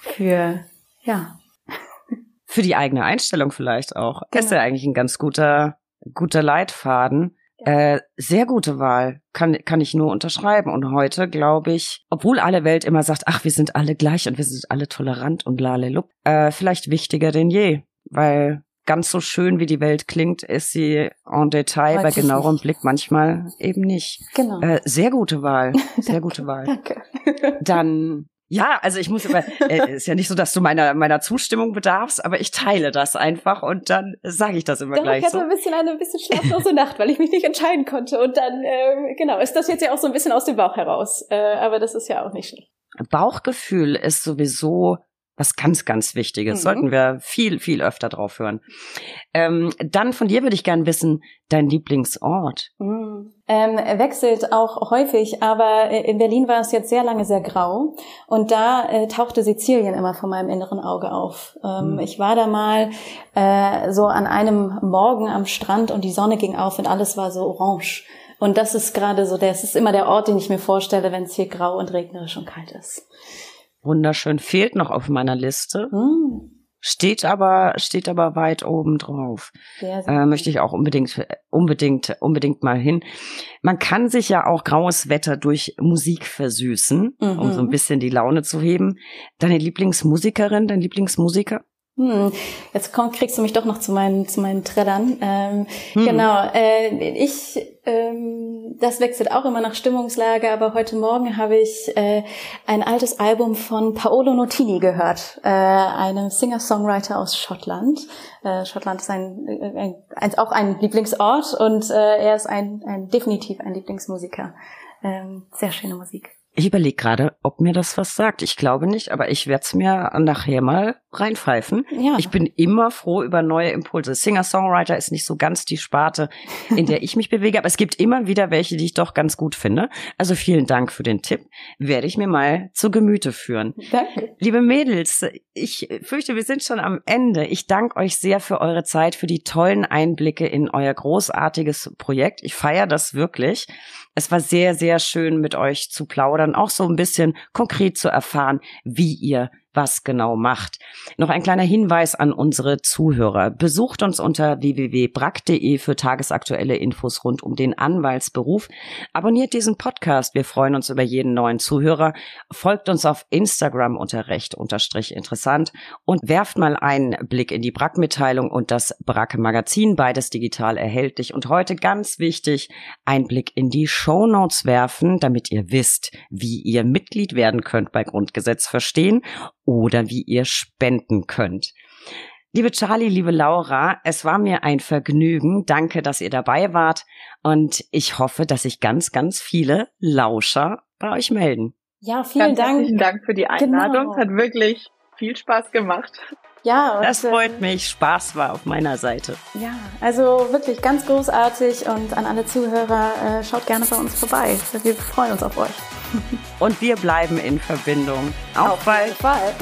für, ja. <laughs>
Für die eigene Einstellung vielleicht auch. Genau. ist ja eigentlich ein ganz guter, guter Leitfaden. Ja. Äh, sehr gute Wahl, kann, kann ich nur unterschreiben. Und heute glaube ich, obwohl alle Welt immer sagt, ach, wir sind alle gleich und wir sind alle tolerant und lalelup, äh, vielleicht wichtiger denn je, weil ganz so schön, wie die Welt klingt, ist sie en Detail Heute bei genauerem Blick manchmal eben nicht. Genau. Äh, sehr gute Wahl. <laughs> Sehr gute Wahl. Danke. Dann ja, also ich muss immer, äh, <laughs> ist ja nicht so, dass du meiner meiner Zustimmung bedarfst, aber ich teile das einfach und dann sage ich das immer
ja,
gleich
ich hatte so. ein bisschen eine ein bisschen schlaflose Nacht, weil ich mich nicht entscheiden konnte und dann äh, genau ist das jetzt ja auch so ein bisschen aus dem Bauch heraus, äh, aber das ist ja auch nicht schlecht.
Bauchgefühl ist sowieso Was ganz, ganz Wichtiges. Mhm. Sollten wir viel, viel öfter drauf hören. Ähm, dann von dir würde ich gern wissen, dein Lieblingsort.
Mhm. Ähm, wechselt auch häufig, aber in Berlin war es jetzt sehr lange sehr grau und da äh, tauchte Sizilien immer vor meinem inneren Auge auf. Ähm, mhm. Ich war da mal äh, so an einem Morgen am Strand und die Sonne ging auf und alles war so orange. Und das ist gerade so, das ist immer der Ort, den ich mir vorstelle, wenn es hier grau und regnerisch und kalt ist.
Wunderschön. Fehlt noch auf meiner Liste. Mm. Steht aber, steht aber weit oben drauf. Sehr, sehr äh, möchte ich auch unbedingt, unbedingt, unbedingt mal hin. Man kann sich ja auch graues Wetter durch Musik versüßen, mhm. um so ein bisschen die Laune zu heben. Deine Lieblingsmusikerin, dein Lieblingsmusiker?
Hm, jetzt komm, kriegst du mich doch noch zu meinen zu meinen Trellern. Ähm, hm. Genau, äh, ich ähm, das wechselt auch immer nach Stimmungslage, aber heute Morgen habe ich äh, ein altes Album von Paolo Notini gehört, äh, einem Singer-Songwriter aus Schottland. Äh, Schottland ist ein, ein, ein, auch ein Lieblingsort und äh, er ist ein, ein definitiv ein Lieblingsmusiker. Ähm, sehr schöne Musik.
Ich überlege gerade, ob mir das was sagt. Ich glaube nicht, aber ich werde es mir nachher mal reinpfeifen. Ja. Ich bin immer froh über neue Impulse. Singer-Songwriter ist nicht so ganz die Sparte, in der ich mich bewege, aber es gibt immer wieder welche, die ich doch ganz gut finde. Also vielen Dank für den Tipp. Werde ich mir mal zu Gemüte führen. Danke. Liebe Mädels, ich fürchte, wir sind schon am Ende. Ich danke euch sehr für eure Zeit, für die tollen Einblicke in euer großartiges Projekt. Ich feiere das wirklich. Es war sehr, sehr schön, mit euch zu plaudern, auch so ein bisschen konkret zu erfahren, wie ihr was genau macht. Noch ein kleiner Hinweis an unsere Zuhörer. Besucht uns unter www.brack.de für tagesaktuelle Infos rund um den Anwaltsberuf. Abonniert diesen Podcast. Wir freuen uns über jeden neuen Zuhörer. Folgt uns auf Instagram unter recht unterstrich interessant und werft mal einen Blick in die Brack-Mitteilung und das Brack-Magazin. Beides digital erhältlich. Und heute ganz wichtig, ein Blick in die Show werfen, damit ihr wisst, wie ihr Mitglied werden könnt bei Grundgesetz verstehen oder wie ihr spenden könnt. Liebe Charlie, liebe Laura, es war mir ein Vergnügen. Danke, dass ihr dabei wart. Und ich hoffe, dass sich ganz, ganz viele Lauscher bei euch melden.
Ja, vielen ganz Dank. Herzlichen Dank für die Einladung. Genau. Es hat wirklich viel Spaß gemacht.
Ja, und, das freut äh, mich. Spaß war auf meiner Seite.
Ja, also wirklich ganz großartig und an alle Zuhörer, äh, schaut gerne bei uns vorbei. Wir freuen uns auf euch.
Und wir bleiben in Verbindung.
Auf, auf bald. Fall.